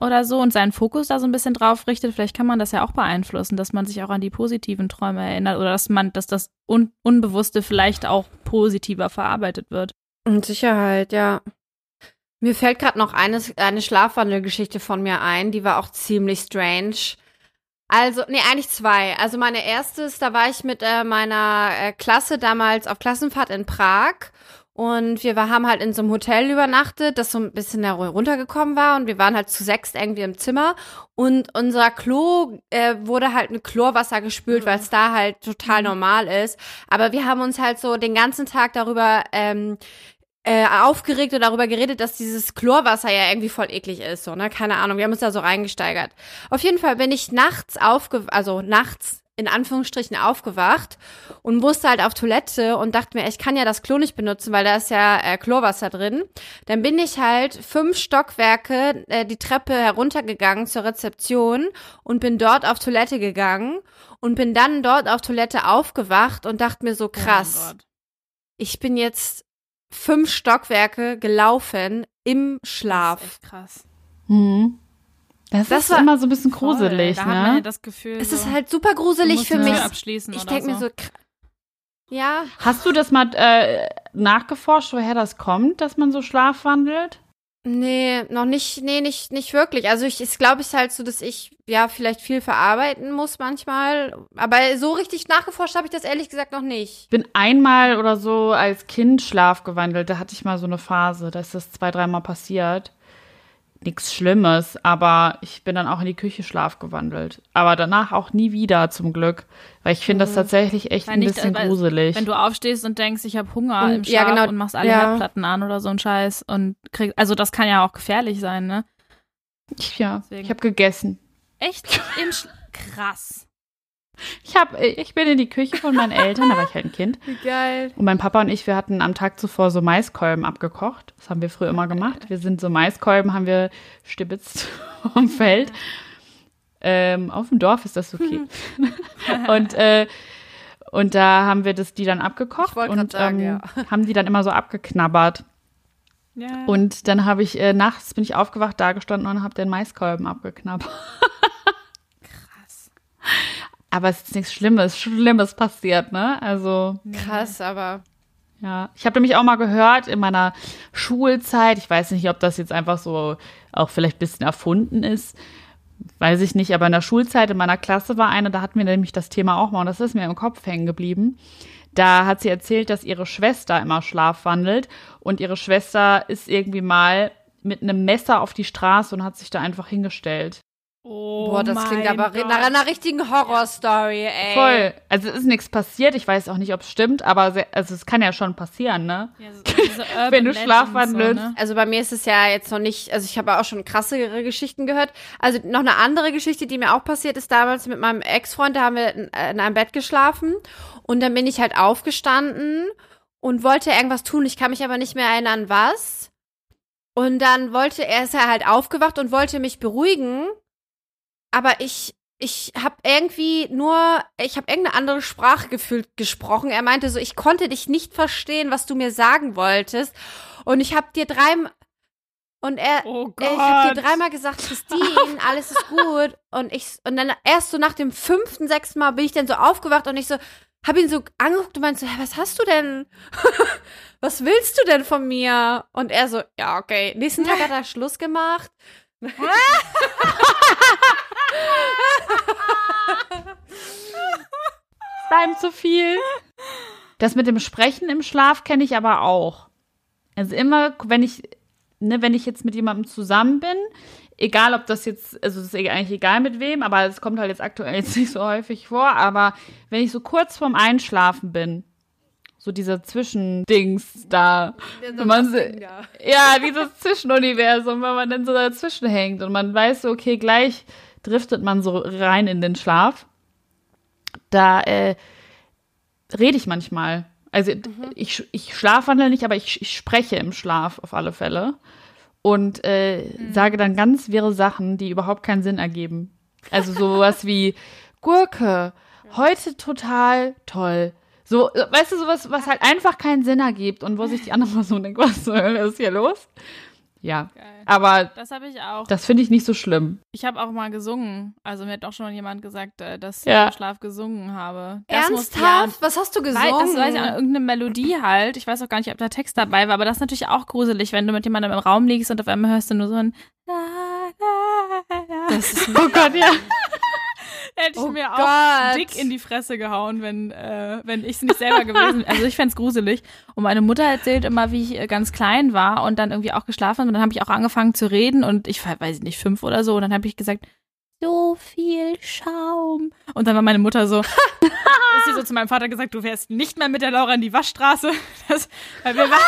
oder so und seinen Fokus da so ein bisschen drauf richtet, vielleicht kann man das ja auch beeinflussen, dass man sich auch an die positiven Träume erinnert oder dass man, dass das Un Unbewusste vielleicht auch positiver verarbeitet wird. Mit Sicherheit, ja. Mir fällt gerade noch eine, eine Schlafwandelgeschichte von mir ein, die war auch ziemlich strange. Also, nee, eigentlich zwei. Also meine erste ist, da war ich mit äh, meiner äh, Klasse damals auf Klassenfahrt in Prag und wir war, haben halt in so einem Hotel übernachtet, das so ein bisschen runtergekommen war und wir waren halt zu sechst irgendwie im Zimmer und unser Klo äh, wurde halt mit Chlorwasser gespült, weil es da halt total normal ist. Aber wir haben uns halt so den ganzen Tag darüber ähm, äh, aufgeregt und darüber geredet, dass dieses Chlorwasser ja irgendwie voll eklig ist, so, ne? Keine Ahnung, wir haben uns da so reingesteigert. Auf jeden Fall bin ich nachts aufge also nachts in Anführungsstrichen aufgewacht und musste halt auf Toilette und dachte mir, ich kann ja das Klo nicht benutzen, weil da ist ja äh, Chlorwasser drin. Dann bin ich halt fünf Stockwerke äh, die Treppe heruntergegangen zur Rezeption und bin dort auf Toilette gegangen und bin dann dort auf Toilette aufgewacht und dachte mir so krass Oh mein Gott. ich bin jetzt fünf Stockwerke gelaufen im Das Schlaf. ist echt krass. Mhm. Das, Das ist war- immer so ein bisschen Voll. gruselig, Da hat man ja ne? das Gefühl, Es so, ist halt super gruselig für mich. abschließen Ich denke mir so. so, kr- ja, Hast du das mal äh, nachgeforscht, woher das kommt, dass man so schlafwandelt? Nee, noch nicht, nee, nicht, nicht wirklich. Also ich, ist glaube ich halt so, dass ich ja vielleicht viel verarbeiten muss manchmal. Aber so richtig nachgeforscht habe ich das ehrlich gesagt noch nicht. Ich bin einmal oder so als Kind schlafgewandelt. Da hatte ich mal so eine Phase. Da ist das zwei, dreimal passiert. Nichts Schlimmes, aber ich bin dann auch in die Küche schlafgewandelt. Aber danach auch nie wieder, zum Glück. Weil ich finde das tatsächlich echt Weil ein nicht, bisschen weil- gruselig. Wenn du aufstehst und denkst, ich habe Hunger Und- im ja, Schlaf genau, und machst alle ja. Herdplatten an oder so ein Scheiß und krieg, also das kann ja auch gefährlich sein, ne? Ich, ja, Deswegen. ich habe gegessen. Echt im Sch krass. Ich, hab, ich bin in die Küche von meinen Eltern, da war ich halt ein Kind. Wie geil. Und mein Papa und ich, wir hatten am Tag zuvor so Maiskolben abgekocht. Das haben wir früher immer gemacht. Wir sind so Maiskolben, haben wir stibitzt vom Feld. Ähm, auf dem Dorf ist das okay. und, äh, und da haben wir das, die dann abgekocht und sagen, ähm, ja. haben die dann immer so abgeknabbert. Ja. Und dann habe ich äh, nachts bin ich aufgewacht, da gestanden und habe den Maiskolben abgeknabbert. krass. Aber es ist nichts Schlimmes, Schlimmes passiert, ne? Also Krass, aber Ja, ich habe nämlich auch mal gehört in meiner Schulzeit, ich weiß nicht, ob das jetzt einfach so auch vielleicht ein bisschen erfunden ist, weiß ich nicht, aber in der Schulzeit in meiner Klasse war eine, da hatten wir nämlich das Thema auch mal und das ist mir im Kopf hängen geblieben. Da hat sie erzählt, dass ihre Schwester immer schlafwandelt und ihre Schwester ist irgendwie mal mit einem Messer auf die Straße und hat sich da einfach hingestellt. Oh boah, das klingt aber Gott. nach einer richtigen Horrorstory, ey. Voll. Also es ist nichts passiert, ich weiß auch nicht, ob es stimmt, aber sehr, also es kann ja schon passieren, ne? Ja, so, Urban Wenn du schlafwandelst. So, ne? Also bei mir ist es ja jetzt noch nicht, also ich habe auch schon krassere Geschichten gehört. Also noch eine andere Geschichte, die mir auch passiert ist damals mit meinem Ex-Freund, da haben wir in, äh, in einem Bett geschlafen und dann bin ich halt aufgestanden und wollte irgendwas tun. Ich kann mich aber nicht mehr erinnern, was. Und dann wollte er, ist er halt aufgewacht und wollte mich beruhigen, aber ich ich habe irgendwie nur, ich habe irgendeine andere Sprache gefühlt gesprochen. Er meinte so, ich konnte dich nicht verstehen, was du mir sagen wolltest. Und ich habe dir drei und er, Oh ich habe dir dreimal gesagt, Christine, alles ist gut. Und ich und dann erst so nach dem fünften, sechsten Mal bin ich dann so aufgewacht und ich so habe ihn so angeguckt und meinte so, hä, was hast du denn? was willst du denn von mir? Und er so, ja okay. Nächsten Tag hat er Schluss gemacht. ihm zu viel. Das mit dem Sprechen im Schlaf kenne ich aber auch. Also immer, wenn ich, ne, wenn ich jetzt mit jemandem zusammen bin, egal ob das jetzt, also es ist eigentlich egal mit wem, aber es kommt halt jetzt aktuell jetzt nicht so häufig vor, aber wenn ich so kurz vorm Einschlafen bin, so dieser Zwischendings da. Wenn man so, ja, dieses Zwischenuniversum, wenn man dann so dazwischen hängt und man weiß so, okay, gleich driftet man so rein in den Schlaf. Da äh, rede ich manchmal. Also mhm. ich, ich schlafwandle nicht, aber ich, ich spreche im Schlaf auf alle Fälle. Und äh, mhm. sage dann ganz wirre Sachen, die überhaupt keinen Sinn ergeben. Also sowas wie Gurke, heute total toll. So, weißt du, sowas, was halt einfach keinen Sinn ergibt und wo sich die andere Person denkt, was ist hier los? Ja, Geil. aber das habe ich auch. Das finde ich nicht so schlimm. Ich habe auch mal gesungen. Also mir hat auch schon mal jemand gesagt, äh, dass ja. ich im Schlaf gesungen habe. Das Ernsthaft? Ja, Was hast du gesungen? das weiß ich, irgendeine Melodie halt. Ich weiß auch gar nicht, ob da Text dabei war, aber das ist natürlich auch gruselig, wenn du mit jemandem im Raum liegst und auf einmal hörst du nur so ein Das ist, oh Gott, ja. hätte ich oh mir Gott. auch dick in die Fresse gehauen, wenn, äh, wenn ich es nicht selber gewesen wäre. Also ich fände gruselig. Und meine Mutter erzählt immer, wie ich äh, ganz klein war und dann irgendwie auch geschlafen habe. Und dann habe ich auch angefangen zu reden und ich war, weiß ich nicht, fünf oder so. Und dann habe ich gesagt, so viel Schaum. Und dann war meine Mutter so, ist sie so zu meinem Vater gesagt, du fährst nicht mehr mit der Laura in die Waschstraße. Das, weil wir, war,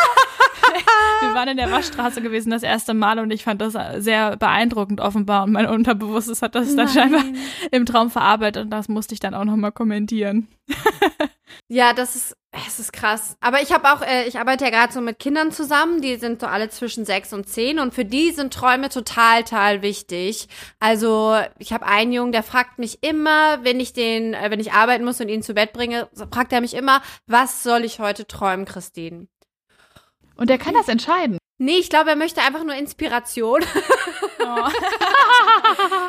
wir waren in der Waschstraße gewesen das erste Mal und ich fand das sehr beeindruckend offenbar und mein Unterbewusstes hat das Nein. dann scheinbar im Traum verarbeitet und das musste ich dann auch nochmal kommentieren. ja, das ist es ist krass. Aber ich habe auch, äh, ich arbeite ja gerade so mit Kindern zusammen, die sind so alle zwischen sechs und zehn und für die sind Träume total, total wichtig. Also ich habe einen Jungen, der fragt mich immer, wenn ich den, äh, wenn ich arbeiten muss und ihn zu Bett bringe, fragt er mich immer, was soll ich heute träumen, Christine? Und er kann das entscheiden. Nee, ich glaube, er möchte einfach nur Inspiration. Oh.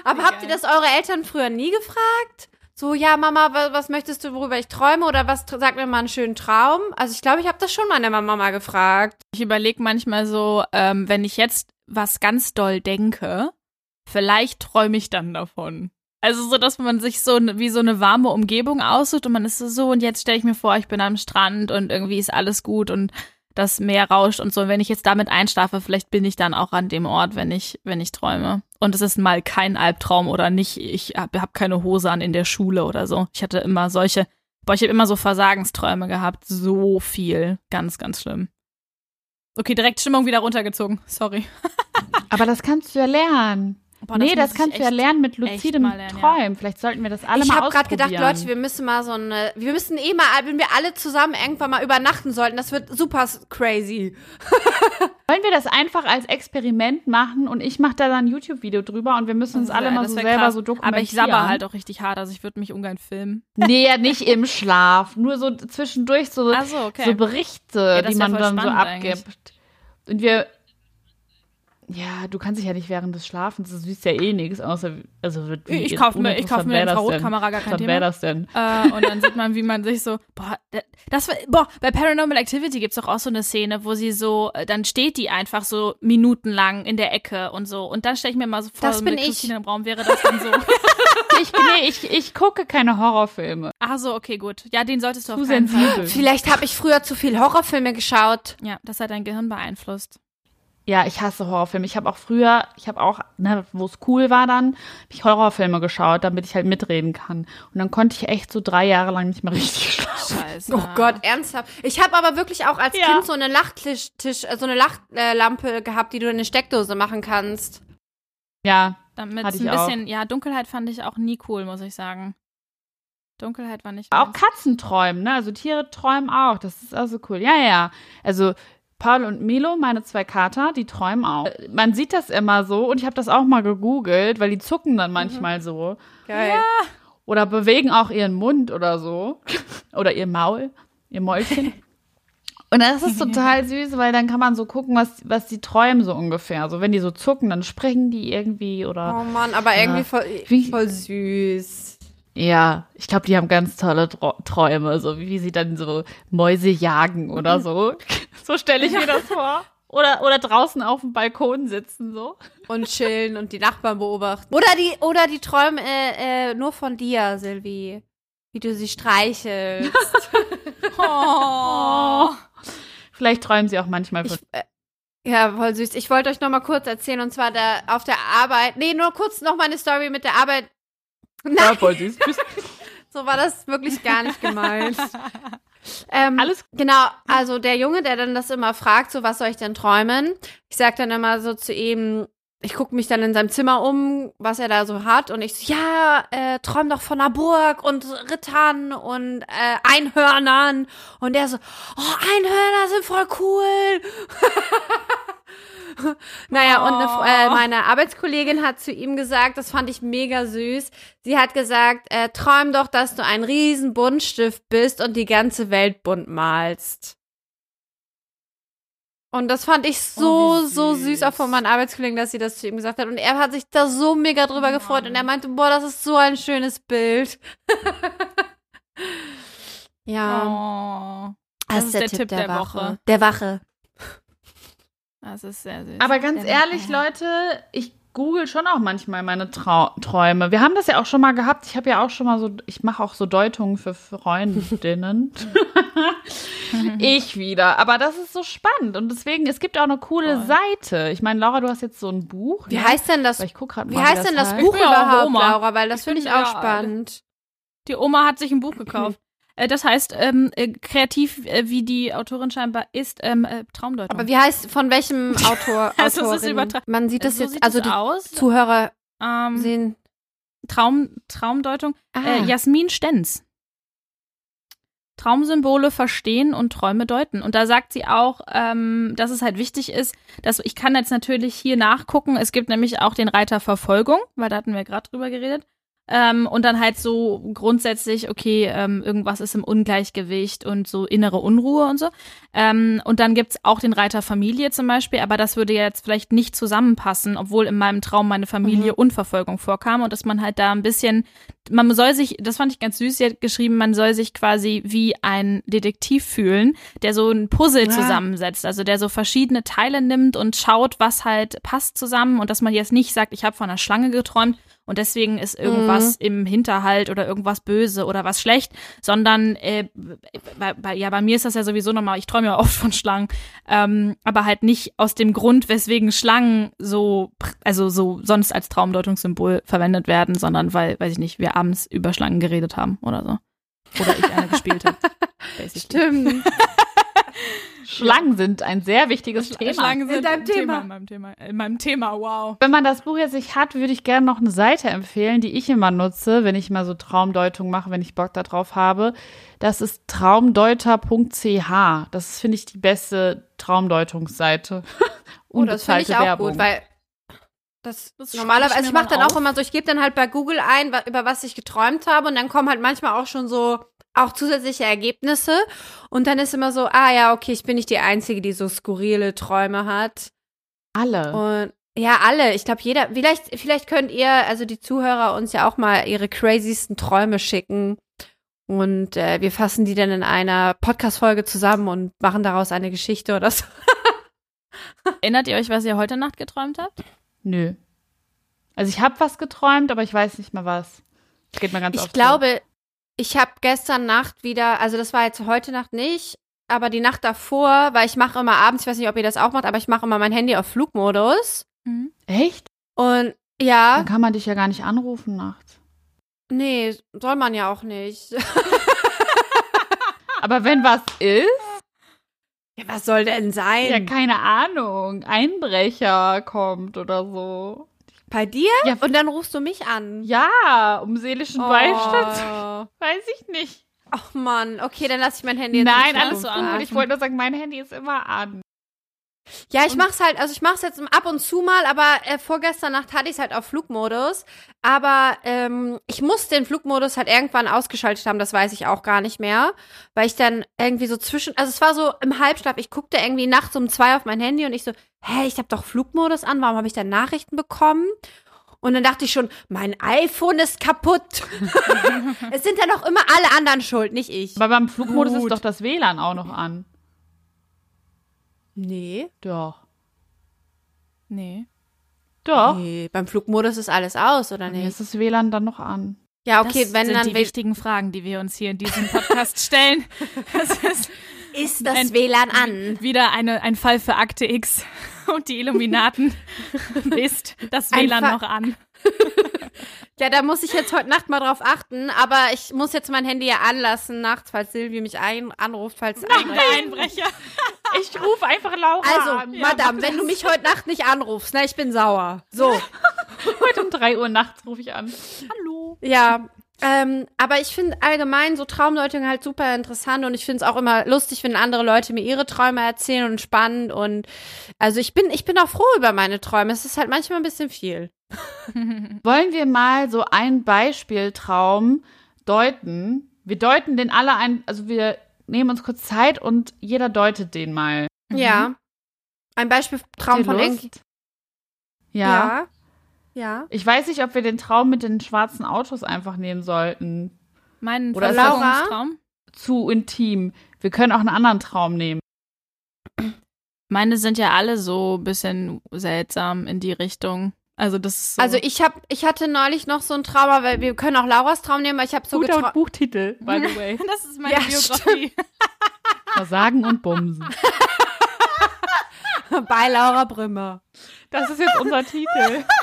Aber habt ihr das eure Eltern früher nie gefragt? so, ja, Mama, was, was möchtest du, worüber ich träume? Oder was, sag mir mal einen schönen Traum. Also ich glaube, ich habe das schon meine Mama mal gefragt. Ich überlege manchmal so, ähm, wenn ich jetzt was ganz doll denke, vielleicht träume ich dann davon. Also so, dass man sich so wie so eine warme Umgebung aussucht und man ist so, und jetzt stelle ich mir vor, ich bin am Strand und irgendwie ist alles gut und das Meer rauscht und so. Und wenn ich jetzt damit einschlafe, vielleicht bin ich dann auch an dem Ort, wenn ich, wenn ich träume. Und es ist mal kein Albtraum oder nicht, ich habe hab keine Hose an in der Schule oder so. Ich hatte immer solche, boah, ich habe immer so Versagensträume gehabt. So viel. Ganz, ganz schlimm. Okay, direkt Stimmung wieder runtergezogen. Sorry. Aber das kannst du ja lernen. Boah, nee, das, das kannst du ja lernen mit luzidem lernen, Träumen. Ja. Vielleicht sollten wir das alle ich mal ausprobieren. Ich habe gerade gedacht, Leute, wir müssen mal so eine, wir müssen eh mal, wenn wir alle zusammen irgendwann mal übernachten sollten, das wird super crazy. Wollen wir das einfach als Experiment machen und ich mache da dann ein YouTube-Video drüber und wir müssen uns alle mal so selber krass. so dokumentieren. Aber ich sabber halt auch richtig hart, also ich würde mich ungern filmen. Nee, ja, nicht im Schlaf, nur so zwischendurch so, so, okay. so Berichte, ja, die man dann so abgibt. Eigentlich. Und wir ja, du kannst dich ja nicht während des Schlafens, du siehst ja eh nichts, außer, also wird wie Ich kaufe mir, ich kauf mir eine Infrarotkamera, gar kein Thema. wäre das denn? Äh, und dann sieht man, wie man sich so, boah, das war, boah, bei Paranormal Activity gibt's doch auch so eine Szene, wo sie so, äh, dann steht die einfach so minutenlang in der Ecke und so. Und dann stelle ich mir mal so vor, das bin mit Christine im Raum wäre das dann so. ich, nee, ich, ich gucke keine Horrorfilme. Ach so, okay, gut. Ja, den solltest du zu auf keinen sensibel. Fall. Vielleicht habe ich früher zu viel Horrorfilme geschaut. Ja, das hat dein Gehirn beeinflusst. Ja, ich hasse Horrorfilme. Ich habe auch früher, ich habe auch, ne, wo es cool war dann, habe ich Horrorfilme geschaut, damit ich halt mitreden kann. Und dann konnte ich echt so drei Jahre lang nicht mehr richtig schlafen. Scheiße. Oh Gott, ernsthaft. Ich habe aber wirklich auch als ja. Kind so eine Lachtisch, Tisch, äh, so eine Lachlampe gehabt, die du in eine Steckdose machen kannst. Ja. Damit ein bisschen, auch. ja, Dunkelheit fand ich auch nie cool, muss ich sagen. Dunkelheit war nicht. Auch Katzen träumen, ne? Also Tiere träumen auch. Das ist also cool. Ja, ja. Also Paul und Milo, meine zwei Kater, die träumen auch. Man sieht das immer so und ich habe das auch mal gegoogelt, weil die zucken dann manchmal mhm. so. Geil. Ja. Oder bewegen auch ihren Mund oder so. oder ihr Maul, ihr Mäulchen. Und das ist total süß, weil dann kann man so gucken, was, was die träumen so ungefähr. So, wenn die so zucken, dann springen die irgendwie oder. Oh Mann, aber irgendwie voll, voll süß. Ja, ich glaube, die haben ganz tolle Träume, so wie sie dann so Mäuse jagen oder so. so stelle ich mir das vor. Oder, oder draußen auf dem Balkon sitzen so. Und chillen und die Nachbarn beobachten. Oder die, oder die träumen äh, äh, nur von dir, Silvi. Wie du sie streichelst. oh. Vielleicht träumen sie auch manchmal von. Ich, äh, ja, voll süß. Ich wollte euch noch mal kurz erzählen, und zwar da auf der Arbeit. Nee, nur kurz noch mal eine Story mit der Arbeit Nein. So war das wirklich gar nicht gemeint. Ähm, Alles- Genau, also der Junge, der dann das immer fragt, so was soll ich denn träumen? Ich sag dann immer so zu ihm, ich gucke mich dann in seinem Zimmer um, was er da so hat und ich so, ja, äh, träum doch von einer Burg und Rittern und äh, Einhörnern und der so, oh, Einhörner sind voll cool. naja, und eine, äh, meine Arbeitskollegin hat zu ihm gesagt, das fand ich mega süß. Sie hat gesagt, äh, träum doch, dass du ein riesen Buntstift bist und die ganze Welt bunt malst. Und das fand ich so, Oh, wie so süß. süß auch von meinen Arbeitskollegen, dass sie das zu ihm gesagt hat. Und er hat sich da so mega drüber gefreut und er meinte, boah, das ist so ein schönes Bild. ja, Oh, das, ist der Tipp der Woche. Der Wache. Das ist sehr süß. Aber ganz ehrlich, Leute, ich google schon auch manchmal meine Trau Träume. Wir haben das ja auch schon mal gehabt. Ich habe ja auch schon mal so, ich mache auch so Deutungen für Freundinnen. ich wieder. Aber das ist so spannend. Und deswegen, es gibt auch eine coole Voll. Seite. Ich meine, Laura, du hast jetzt so ein Buch. Wie ne? heißt denn das? Ich guck grad Wie mal, heißt denn das heißt. Buch Ich überhaupt, Oma. Laura? Weil das Ich finde bin ich auch ja- spannend. Die Oma hat sich ein Buch gekauft. Äh, Das heißt, ähm, äh, kreativ, äh, wie die Autorin scheinbar ist, ähm, äh, Traumdeutung. Aber wie heißt, von welchem Autor? Also es ist Autorin? Man sieht das so jetzt, sieht also die aus. Zuhörer Ähm, sehen. Traum, Traumdeutung. Ah, Äh, Jasmin Stenz. Traumsymbole verstehen und Träume deuten. Und da sagt sie auch, ähm, dass es halt wichtig ist, dass ich kann jetzt natürlich hier nachgucken. Es gibt nämlich auch den Reiter Verfolgung, weil da hatten wir gerade drüber geredet. Ähm, und dann halt so grundsätzlich, okay, ähm, irgendwas ist im Ungleichgewicht und so innere Unruhe und so. Ähm, und dann gibt's auch den Reiter Familie zum Beispiel, aber das würde jetzt vielleicht nicht zusammenpassen, obwohl in meinem Traum meine Familie und Verfolgung vorkam und dass man halt da ein bisschen, man soll sich, das fand ich ganz süß, sie hat geschrieben, man soll sich quasi wie ein Detektiv fühlen, der so ein Puzzle Ja. zusammensetzt, also der so verschiedene Teile nimmt und schaut, was halt passt zusammen und dass man jetzt nicht sagt, ich habe von einer Schlange geträumt und deswegen ist irgendwas im Hinterhalt oder irgendwas böse oder was schlecht, sondern äh, bei, bei, ja, bei mir ist das ja sowieso nochmal, ich träume ja oft von Schlangen, ähm, aber halt nicht aus dem Grund, weswegen Schlangen so, also so sonst als Traumdeutungssymbol verwendet werden, sondern weil, weiß ich nicht, wir abends über Schlangen geredet haben oder so. Oder ich eine gespielt habe. basically. Stimmt. Schlangen sind ein sehr wichtiges Thema. Schlangen sind In deinem ein Thema. In meinem Thema. In meinem Thema, wow. Wenn man das Buch jetzt nicht hat, würde ich gerne noch eine Seite empfehlen, die ich immer nutze, wenn ich mal so Traumdeutung mache, wenn ich Bock darauf habe. Das ist traumdeuter.ch. Das ist, finde ich, die beste Traumdeutungsseite. Oh, das finde ich auch Werbung. gut, weil das, Das normalerweise, ich ich mache dann auch auf. immer so, ich gebe dann halt bei Google ein, über was ich geträumt habe und dann kommen halt manchmal auch schon so auch zusätzliche Ergebnisse und dann ist immer so, ah ja, okay, ich bin nicht die Einzige, die so skurrile Träume hat Alle. und ja, alle. Ich glaube, jeder, vielleicht, vielleicht könnt ihr, also die Zuhörer, uns ja auch mal ihre crazysten Träume schicken. Und äh, wir fassen die dann in einer Podcast-Folge zusammen und machen daraus eine Geschichte oder so. Erinnert ihr euch, was ihr heute Nacht geträumt habt? Nö. Also ich habe was geträumt, aber ich weiß nicht mehr was. Das geht mir ganz Ich oft glaube, ich habe gestern Nacht wieder, also das war jetzt heute Nacht nicht, aber die Nacht davor, weil ich mache immer abends, ich weiß nicht, ob ihr das auch macht, aber ich mache immer mein Handy auf Flugmodus. so. Echt? Und ja, Dann kann man dich ja gar nicht anrufen nachts. nee, soll man ja auch nicht. Aber wenn was ist, Ja, was soll denn sein? ja, keine Ahnung, Einbrecher kommt oder so. Bei dir? Ja. Und dann rufst du mich an. Ja, um seelischen Beistand. Oh. Weiß ich nicht. Ach Mann, okay, dann lasse ich mein Handy jetzt Nein, in alles so an. Ich wollte nur sagen, mein Handy ist immer an. Ja, ich mach's halt, also ich mach's jetzt ab und zu mal, aber äh, vorgestern Nacht hatte ich's halt auf Flugmodus. Aber ähm, ich muss den Flugmodus halt irgendwann ausgeschaltet haben, das weiß ich auch gar nicht mehr. Weil ich dann irgendwie so zwischen, also es war so im Halbschlaf, ich guckte irgendwie nachts um zwei auf mein Handy und ich so, hä, ich habe doch Flugmodus an, warum habe ich dann Nachrichten bekommen? Und dann dachte ich schon, mein iPhone ist kaputt. es sind ja noch immer alle anderen schuld, nicht ich. Aber beim Flugmodus Gut. ist doch das WLAN auch noch an. Nee. Doch. Nee. Doch. Nee, beim Flugmodus ist alles aus, oder mir nicht? ist das WLAN dann noch an. Ja, okay, das wenn sind dann die wichtigen Fragen, die wir uns hier in diesem Podcast stellen. Das ist ist das Ein- WLAN an. wieder eine, ein Fall für Akte X und die Illuminaten ist das WLAN noch an. Ja, da muss ich jetzt heute Nacht mal drauf achten, aber ich muss jetzt mein Handy ja anlassen nachts, falls Silvi mich ein anruft, falls ein Einbrecher. Ich rufe einfach Laura Also, an. Madame, wenn du mich heute Nacht nicht anrufst, ne, ich bin sauer. So. Heute um 3 Uhr nachts rufe ich an. Hallo. Ja, ähm, aber ich finde allgemein so Traumdeutung halt super interessant und ich finde es auch immer lustig, wenn andere Leute mir ihre Träume erzählen und spannend und also ich bin, ich bin auch froh über meine Träume. Es ist halt manchmal ein bisschen viel. Wollen wir mal so einen Beispieltraum deuten? Wir deuten den alle ein, also wir nehmen uns kurz Zeit und jeder deutet den mal. Ja. Ein Beispiel Traum Habt ihr von Lust? Enki. Ja. Ja. Ja. Ich weiß nicht, ob wir den Traum mit den schwarzen Autos einfach nehmen sollten. Mein Oder Verlobungstraum. Zu intim. Wir können auch einen anderen Traum nehmen. Meine sind ja alle so ein bisschen seltsam in die Richtung. Also das ist so. Also ich hab, ich hatte neulich noch so einen Traum, aber wir können auch Lauras Traum nehmen, weil ich habe so Guter geträumt. Buchtitel, by the way. das ist meine Ja, Biografie. Versagen und Bumsen. bei Laura Brümmer. Das ist jetzt unser Titel.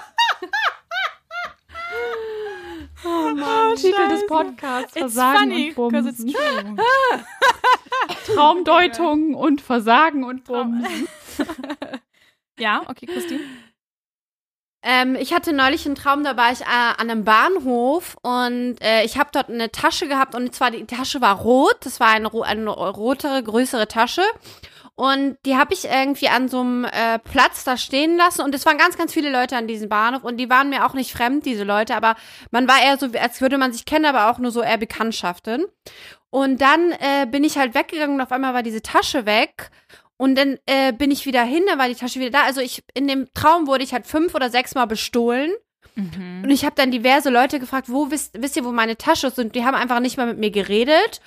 Oh Mann. Titel des Podcasts. It's Versagen funny, und because it's Bumsen. true. Traumdeutung und Versagen und Traum- Bumsen. ja, okay, Christine. Ähm, ich hatte neulich einen Traum, da war ich äh, an einem Bahnhof und äh, ich habe dort eine Tasche gehabt und zwar die Tasche war rot, das war eine, ro eine rotere, größere Tasche und die habe ich irgendwie an so einem äh, Platz da stehen lassen und es waren ganz, ganz viele Leute an diesem Bahnhof und die waren mir auch nicht fremd, diese Leute, aber man war eher so, als würde man sich kennen, aber auch nur so eher Bekanntschaften. Und dann äh, bin ich halt weggegangen und auf einmal war diese Tasche weg und dann äh, bin ich wieder hin, dann war die Tasche wieder da. Also ich in dem Traum wurde ich halt fünf oder sechs Mal bestohlen. Mhm. Und ich habe dann diverse Leute gefragt, wo wisst, wisst ihr, wo meine Tasche ist? Und die haben einfach nicht mal mit mir geredet.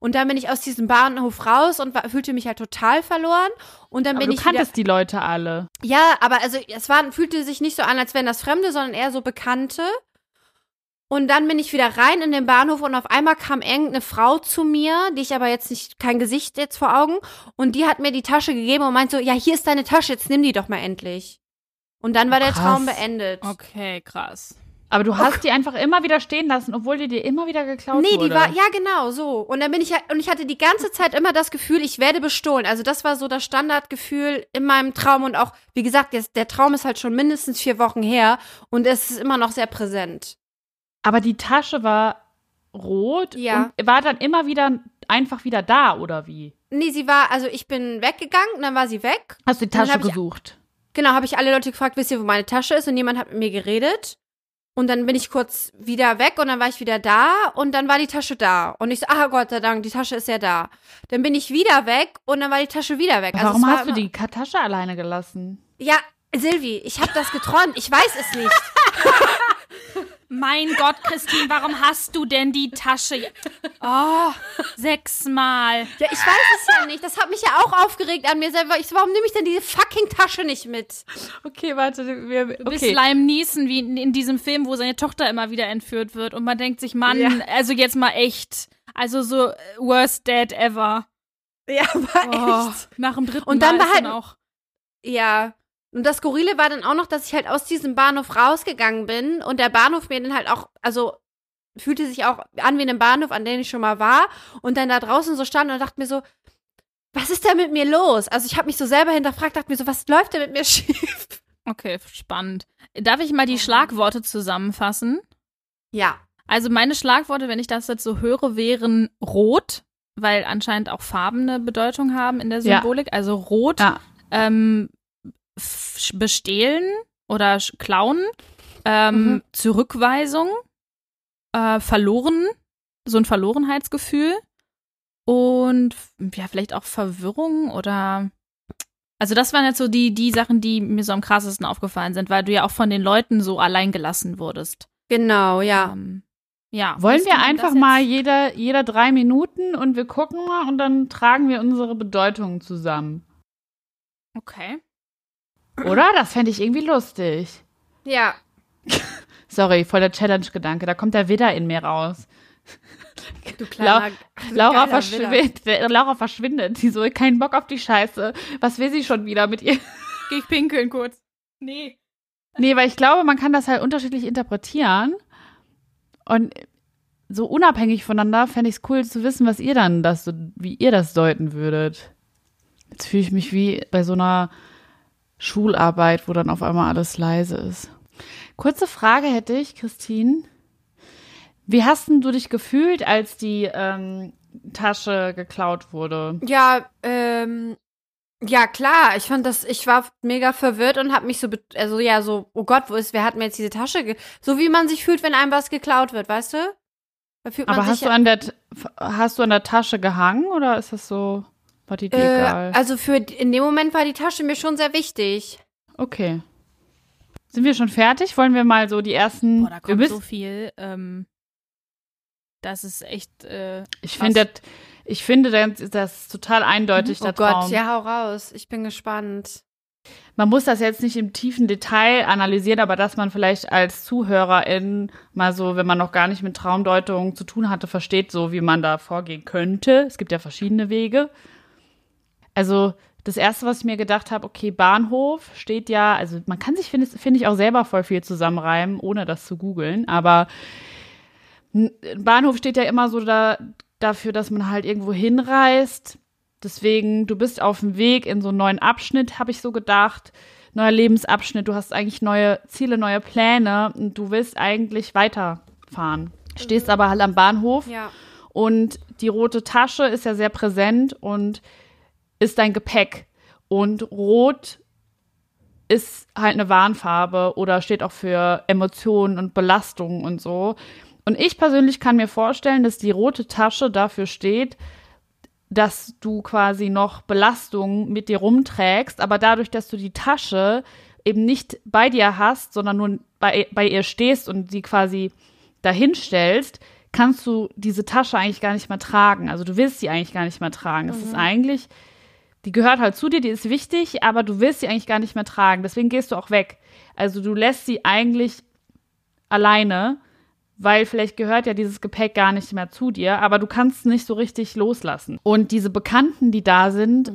Und dann bin ich aus diesem Bahnhof raus und war, fühlte mich halt total verloren. Und dann Aber bin du ich wieder. kanntest die Leute alle. Ja, aber also es war, fühlte sich nicht so an, als wären das Fremde, sondern eher so Bekannte. Und dann bin ich wieder rein in den Bahnhof und auf einmal kam irgendeine Frau zu mir, die ich aber jetzt nicht, kein Gesicht jetzt vor Augen, und die hat mir die Tasche gegeben und meint so, ja, hier ist deine Tasche, jetzt nimm die doch mal endlich. Und dann war der Krass. Traum beendet. Okay, krass. Aber du hast die einfach immer wieder stehen lassen, obwohl die dir immer wieder geklaut Nee, wurde. die war, ja genau, so. Und dann bin ich, ja- und ich hatte die ganze Zeit immer das Gefühl, ich werde bestohlen. Also das war so das Standardgefühl in meinem Traum und auch, wie gesagt, jetzt, der Traum ist halt schon mindestens vier Wochen her und es ist immer noch sehr präsent. Aber die Tasche war rot Ja. und war dann immer wieder einfach wieder da, oder wie? Nee, sie war, also ich bin weggegangen und dann war sie weg. Hast du die Tasche hab ich- gesucht? Genau, habe ich alle Leute gefragt, wisst ihr, wo meine Tasche ist? Und niemand hat mit mir geredet. Und dann bin ich kurz wieder weg und dann war ich wieder da und dann war die Tasche da. Und ich so, ah Gott sei Dank, die Tasche ist ja da. Dann bin ich wieder weg und dann war die Tasche wieder weg. Also Warum war hast du die Tasche alleine gelassen? Ja, Silvi, ich habe das geträumt. Ich weiß es nicht. Mein Gott, Christine, warum hast du denn die Tasche? Oh, sechsmal. Ja, ich weiß es ja nicht. Das hat mich ja auch aufgeregt an mir selber. Ich warum nehme ich denn diese fucking Tasche nicht mit? Okay, warte, wir, Du bist okay. Lime Neeson, wie in, in diesem Film, wo seine Tochter immer wieder entführt wird. Und man denkt sich, Mann, Ja. also jetzt mal echt. Also so äh, worst dad ever. Ja, war Oh, nach dem dritten Und dann Mal halt- auch. Ja. Und das Skurrile war dann auch noch, dass ich halt aus diesem Bahnhof rausgegangen bin und der Bahnhof mir dann halt auch, also fühlte sich auch an wie ein Bahnhof, an dem ich schon mal war und dann da draußen so stand und dachte mir so, was ist denn mit mir los? Also ich habe mich so selber hinterfragt, dachte mir so, was läuft denn mit mir schief? Okay, spannend. Darf ich mal die Schlagworte zusammenfassen? Ja. Also meine Schlagworte, wenn ich das jetzt so höre, wären rot, weil anscheinend auch Farben eine Bedeutung haben in der Ja. Symbolik. Also rot, Ja. ähm, bestehlen oder klauen, ähm, Mhm. Zurückweisung, äh, verloren, so ein Verlorenheitsgefühl und ja, vielleicht auch Verwirrung oder also das waren jetzt so die, die Sachen, die mir so am krassesten aufgefallen sind, weil du ja auch von den Leuten so allein gelassen wurdest. Genau, ja. Ähm, ja. Wollen wir einfach mal jeder, jeder drei Minuten und wir gucken mal und dann tragen wir unsere Bedeutungen zusammen. Okay. Oder? Das fände ich irgendwie lustig. Ja. Sorry, voll der Challenge-Gedanke. Da kommt der Widder in mir raus. Du kleiner, Laura, geiler Widder. verschwindet, Laura verschwindet. Die so, keinen Bock auf die Scheiße. Was will sie schon wieder mit ihr? Geh ich pinkeln kurz. Nee. Nee, weil ich glaube, man kann das halt unterschiedlich interpretieren. Und so unabhängig voneinander fände ich es cool zu wissen, was ihr dann das, wie ihr das deuten würdet. Jetzt fühle ich mich wie bei so einer Schularbeit, wo dann auf einmal alles leise ist. Kurze Frage hätte ich, Christine. Wie hast denn du dich gefühlt, als die ähm, Tasche geklaut wurde? Ja, ähm, ja klar, ich fand das, ich war mega verwirrt und hab mich so, also ja, so, oh Gott, wo ist, wer hat mir jetzt diese Tasche, so wie man sich fühlt, wenn einem was geklaut wird, weißt du? Aber hast du an der hast du an der Tasche gehangen oder ist das so war die dir äh, egal? also für, in dem Moment war die Tasche mir schon sehr wichtig. Okay. Sind wir schon fertig? Wollen wir mal so die ersten Boah, da wir kommt müssen, so viel. Ähm, das ist echt. Äh, Ich finde das, ich finde das, das total eindeutig Oh der Gott, Traum. ja, hau raus. Ich bin gespannt. Man muss das jetzt nicht im tiefen Detail analysieren, aber dass man vielleicht als Zuhörerin mal so, wenn man noch gar nicht mit Traumdeutung zu tun hatte, versteht so, wie man da vorgehen könnte. Es gibt ja verschiedene Wege. Also das erste, was ich mir gedacht habe, okay, Bahnhof steht ja, also man kann sich, finde finde ich, auch selber voll viel zusammenreimen, ohne das zu googeln, aber Bahnhof steht ja immer so da, dafür, dass man halt irgendwo hinreist. Deswegen, du bist auf dem Weg in so einen neuen Abschnitt, habe ich so gedacht. Neuer Lebensabschnitt, du hast eigentlich neue Ziele, neue Pläne und du willst eigentlich weiterfahren. Stehst aber halt am Bahnhof Ja. und die rote Tasche ist ja sehr präsent und ist dein Gepäck. Und rot ist halt eine Warnfarbe oder steht auch für Emotionen und Belastungen und so. Und ich persönlich kann mir vorstellen, dass die rote Tasche dafür steht, dass du quasi noch Belastungen mit dir rumträgst, aber dadurch, dass du die Tasche eben nicht bei dir hast, sondern nur bei, bei ihr stehst und sie quasi dahin stellst, kannst du diese Tasche eigentlich gar nicht mehr tragen. Also du willst sie eigentlich gar nicht mehr tragen. Es ist eigentlich, die gehört halt zu dir, die ist wichtig, aber du willst sie eigentlich gar nicht mehr tragen. Deswegen gehst du auch weg. Also du lässt sie eigentlich alleine, weil vielleicht gehört ja dieses Gepäck gar nicht mehr zu dir, aber du kannst es nicht so richtig loslassen. Und diese Bekannten, die da sind,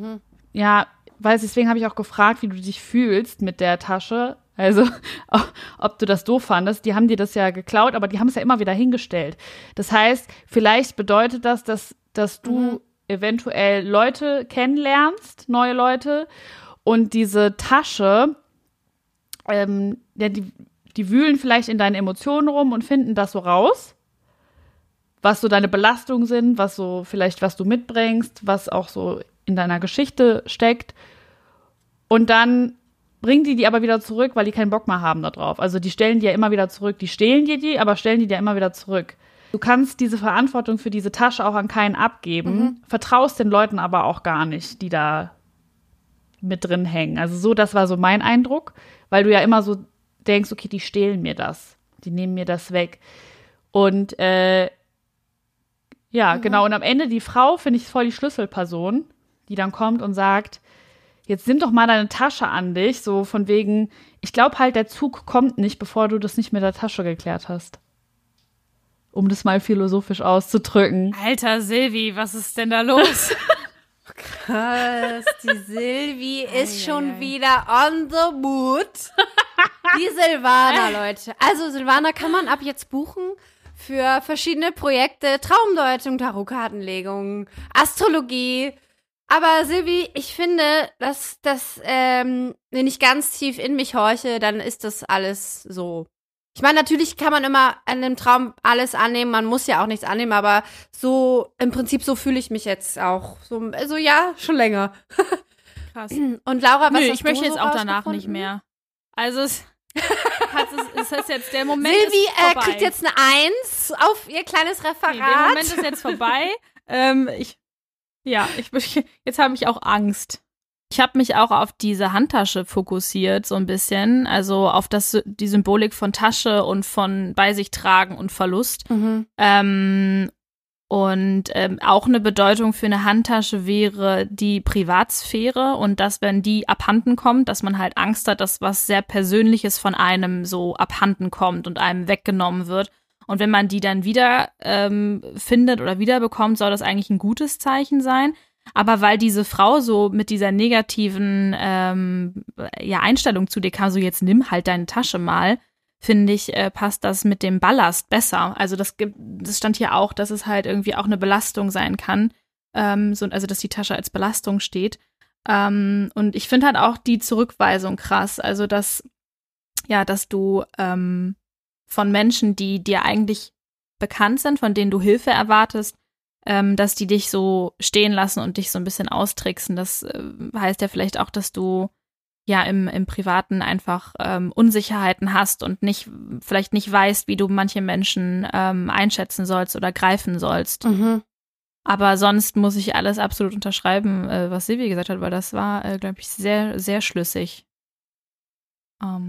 ja, weiß deswegen habe ich auch gefragt, wie du dich fühlst mit der Tasche. Also, ob du das doof fandest. Die haben dir das ja geklaut, aber die haben es ja immer wieder hingestellt. Das heißt, vielleicht bedeutet das, dass, dass du eventuell Leute kennenlernst, neue Leute, und diese Tasche, ähm, die, die wühlen vielleicht in deinen Emotionen rum und finden das so raus, was so deine Belastungen sind, was so vielleicht, was du mitbringst, was auch so in deiner Geschichte steckt. Und dann bringen die die aber wieder zurück, weil die keinen Bock mehr haben darauf. Also die stellen die ja immer wieder zurück. Die stehlen dir die, aber stellen die dir immer wieder zurück. Du kannst diese Verantwortung für diese Tasche auch an keinen abgeben, vertraust den Leuten aber auch gar nicht, die da mit drin hängen. Also so, das war so mein Eindruck, weil du ja immer so denkst, okay, die stehlen mir das, die nehmen mir das weg. Und äh, ja, genau. Und am Ende die Frau finde ich voll die Schlüsselperson, die dann kommt und sagt, jetzt nimm doch mal deine Tasche an dich, so von wegen, ich glaube halt, der Zug kommt nicht, bevor du das nicht mit der Tasche geklärt hast. Um das mal philosophisch auszudrücken. Alter Silvi, was ist denn da los? Krass, die Silvi ist schon wieder on the mood. Die Silvana, Leute. Also Silvana kann man ab jetzt buchen für verschiedene Projekte, Traumdeutung, Tarotkartenlegung, Astrologie. Aber Silvi, ich finde, dass das, ähm, wenn ich ganz tief in mich horche, dann ist das alles so. Ich meine, natürlich kann man immer an dem Traum alles annehmen, man muss ja auch nichts annehmen, aber so, im Prinzip so fühle ich mich jetzt auch. So, also ja, schon länger. Krass. Und Laura, was Nö, ich möchte jetzt so auch danach nicht mehr. Also es, es, ist jetzt der Moment Silvi äh, kriegt jetzt eine Eins auf ihr kleines Referat. Nee, der Moment ist jetzt vorbei. ähm, ich, ja, ich, jetzt habe ich auch Angst. Ich habe mich auch auf diese Handtasche fokussiert, so ein bisschen. Also auf das, die Symbolik von Tasche und von bei sich tragen und Verlust. mhm. Ähm, und ähm, auch eine Bedeutung für eine Handtasche wäre die Privatsphäre und dass, wenn die abhanden kommt, dass man halt Angst hat, dass was sehr Persönliches von einem so abhanden kommt und einem weggenommen wird. Und wenn man die dann wieder ähm, findet oder wiederbekommt, soll das eigentlich ein gutes Zeichen sein. Aber weil diese Frau so mit dieser negativen ähm, ja, Einstellung zu dir kam, so jetzt nimm halt deine Tasche mal, finde ich, äh, passt das mit dem Ballast besser. Also das gibt, das stand hier auch, dass es halt irgendwie auch eine Belastung sein kann. Ähm, so, also dass die Tasche als Belastung steht. Ähm, und ich finde halt auch die Zurückweisung krass. Also dass, ja, dass du ähm, von Menschen, die dir eigentlich bekannt sind, von denen du Hilfe erwartest, ähm, dass die dich so stehen lassen und dich so ein bisschen austricksen. Das äh, heißt ja vielleicht auch, dass du ja im, im Privaten einfach ähm, Unsicherheiten hast und nicht, vielleicht nicht weißt, wie du manche Menschen ähm, einschätzen sollst oder greifen sollst. Mhm. Aber sonst muss ich alles absolut unterschreiben, äh, was Silvi gesagt hat, weil das war, äh, glaube ich, sehr, sehr schlüssig. Ähm.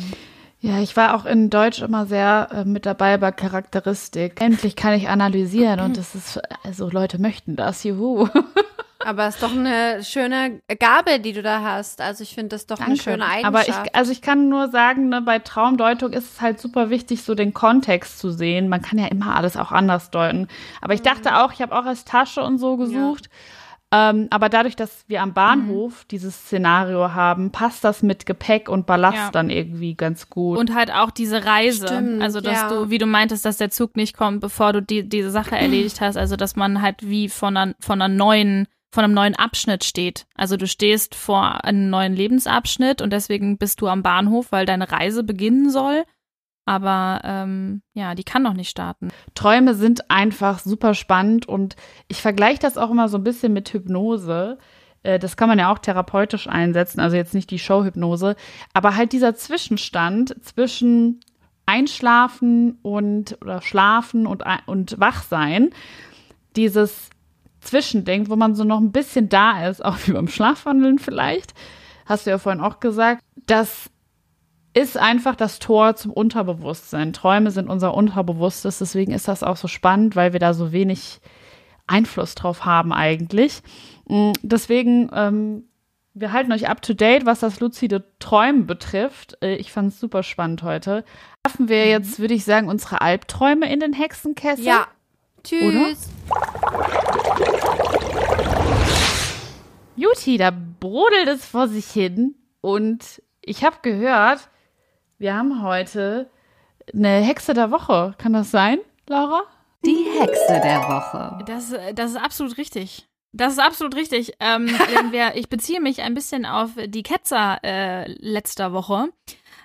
Ja, ich war auch in Deutsch immer sehr äh, mit dabei bei Charakteristik. Endlich kann ich analysieren und das ist, also Leute möchten das, juhu. Aber es ist doch eine schöne Gabe, die du da hast. Also ich finde das doch Danke. eine schöne Eigenschaft. Aber ich, also ich kann nur sagen, ne, bei Traumdeutung ist es halt super wichtig, so den Kontext zu sehen. Man kann ja immer alles auch anders deuten. Aber ich mhm. dachte auch, ich habe auch als Tasche und so gesucht. Ja. Ähm, aber dadurch, dass wir am Bahnhof mhm. dieses Szenario haben, passt das mit Gepäck und Ballast ja. dann irgendwie ganz gut. Und halt auch diese Reise. Stimmt, also, dass ja. du, wie du meintest, dass der Zug nicht kommt, bevor du die, diese Sache erledigt hast. Also, dass man halt wie von einer, von einer neuen von einem neuen Abschnitt steht. Also du stehst vor einem neuen Lebensabschnitt und deswegen bist du am Bahnhof, weil deine Reise beginnen soll. Aber ähm, ja, die kann noch nicht starten. Träume sind einfach super spannend und ich vergleiche das auch immer so ein bisschen mit Hypnose. Äh, das kann man ja auch therapeutisch einsetzen, also jetzt nicht die Showhypnose, aber halt dieser Zwischenstand zwischen Einschlafen und oder Schlafen und, und Wachsein, dieses Zwischending, wo man so noch ein bisschen da ist, auch wie beim Schlafwandeln vielleicht, hast du ja vorhin auch gesagt, das ist einfach das Tor zum Unterbewusstsein. Träume sind unser Unterbewusstes, deswegen ist das auch so spannend, weil wir da so wenig Einfluss drauf haben eigentlich. Mm, deswegen, ähm, wir halten euch up to date, was das luzide Träumen betrifft. Äh, ich fand es super spannend heute. Schaffen wir mhm. jetzt, würde ich sagen, unsere Albträume in den Hexenkessel? Ja. Tschüss. Oder? Juti, da brodelt es vor sich hin und ich habe gehört, wir haben heute eine Hexe der Woche. Kann das sein, Laura? Die Hexe der Woche. Das, das ist absolut richtig. Das ist absolut richtig. Ähm, wir, ich beziehe mich ein bisschen auf die Ketzer äh, letzter Woche.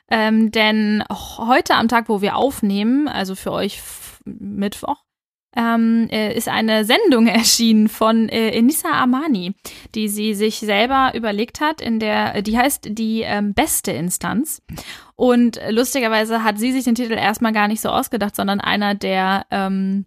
Ähm, denn heute am Tag, wo wir aufnehmen, also für euch Mittwoch, ähm, äh, ist eine Sendung erschienen von äh, Enissa Amani, die sie sich selber überlegt hat, in der, die heißt die ähm, beste Instanz. Und lustigerweise hat sie sich den Titel erstmal gar nicht so ausgedacht, sondern einer der ähm,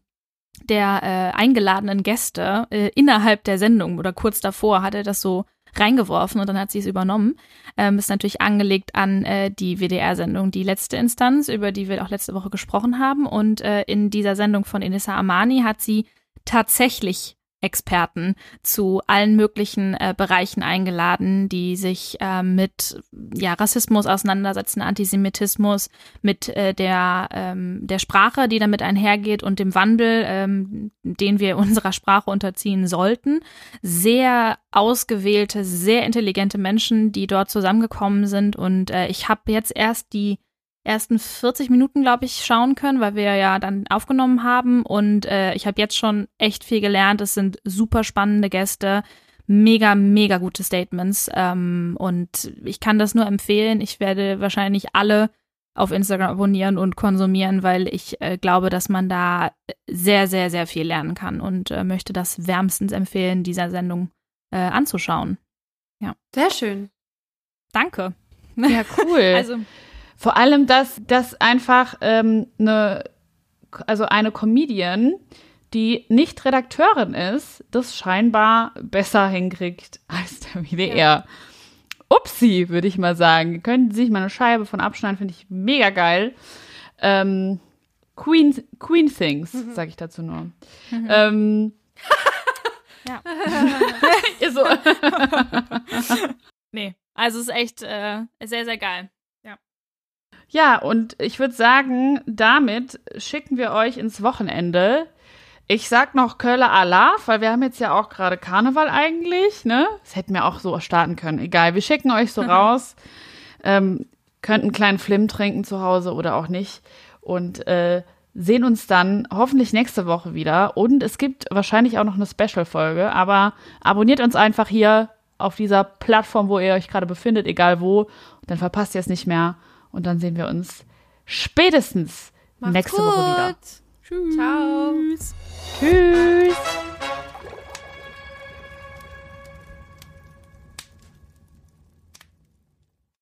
der äh, eingeladenen Gäste äh, innerhalb der Sendung oder kurz davor hat er das so reingeworfen und dann hat sie es übernommen. Ähm, ist natürlich angelegt an äh, die WDR-Sendung Die letzte Instanz, über die wir auch letzte Woche gesprochen haben. Und äh, in dieser Sendung von Inissa Amani hat sie tatsächlich Experten zu allen möglichen äh, Bereichen eingeladen, die sich äh, mit ja, Rassismus auseinandersetzen, Antisemitismus, mit äh, der, ähm, der Sprache, die damit einhergeht und dem Wandel, ähm, den wir unserer Sprache unterziehen sollten. Sehr ausgewählte, sehr intelligente Menschen, die dort zusammengekommen sind. Und äh, ich habe jetzt erst die ersten 40 Minuten, glaube ich, schauen können, weil wir ja dann aufgenommen haben. Und äh, ich habe jetzt schon echt viel gelernt. Es sind super spannende Gäste, mega, mega gute Statements. Ähm, und ich kann das nur empfehlen. Ich werde wahrscheinlich alle auf Instagram abonnieren und konsumieren, weil ich äh, glaube, dass man da sehr, sehr, sehr viel lernen kann und äh, möchte das wärmstens empfehlen, dieser Sendung äh, anzuschauen. Ja. Sehr schön. Danke. Ja, cool. also vor allem, dass das einfach ähm, eine, also eine Comedian, die nicht Redakteurin ist, das scheinbar besser hinkriegt als der WDR. Ja. Upsi, würde ich mal sagen. Könnten Sie sich mal eine Scheibe von abschneiden, finde ich mega geil. Ähm, Queen, Queen Things, mhm. sage ich dazu nur. Mhm. Ähm, ja. so. nee, also es ist echt äh, sehr, sehr geil. Ja, und ich würde sagen, damit schicken wir euch ins Wochenende. Ich sag noch Köller Alaf, weil wir haben jetzt ja auch gerade Karneval eigentlich, ne? Das hätten wir auch so starten können. Egal, wir schicken euch so raus. Ähm, könnt einen kleinen Flim trinken zu Hause oder auch nicht. Und äh, sehen uns dann hoffentlich nächste Woche wieder. Und es gibt wahrscheinlich auch noch eine Special-Folge. Aber abonniert uns einfach hier auf dieser Plattform, wo ihr euch gerade befindet, egal wo. Dann verpasst ihr es nicht mehr. Und dann sehen wir uns spätestens Macht's nächste gut. Woche wieder. Ciao. Tschüss.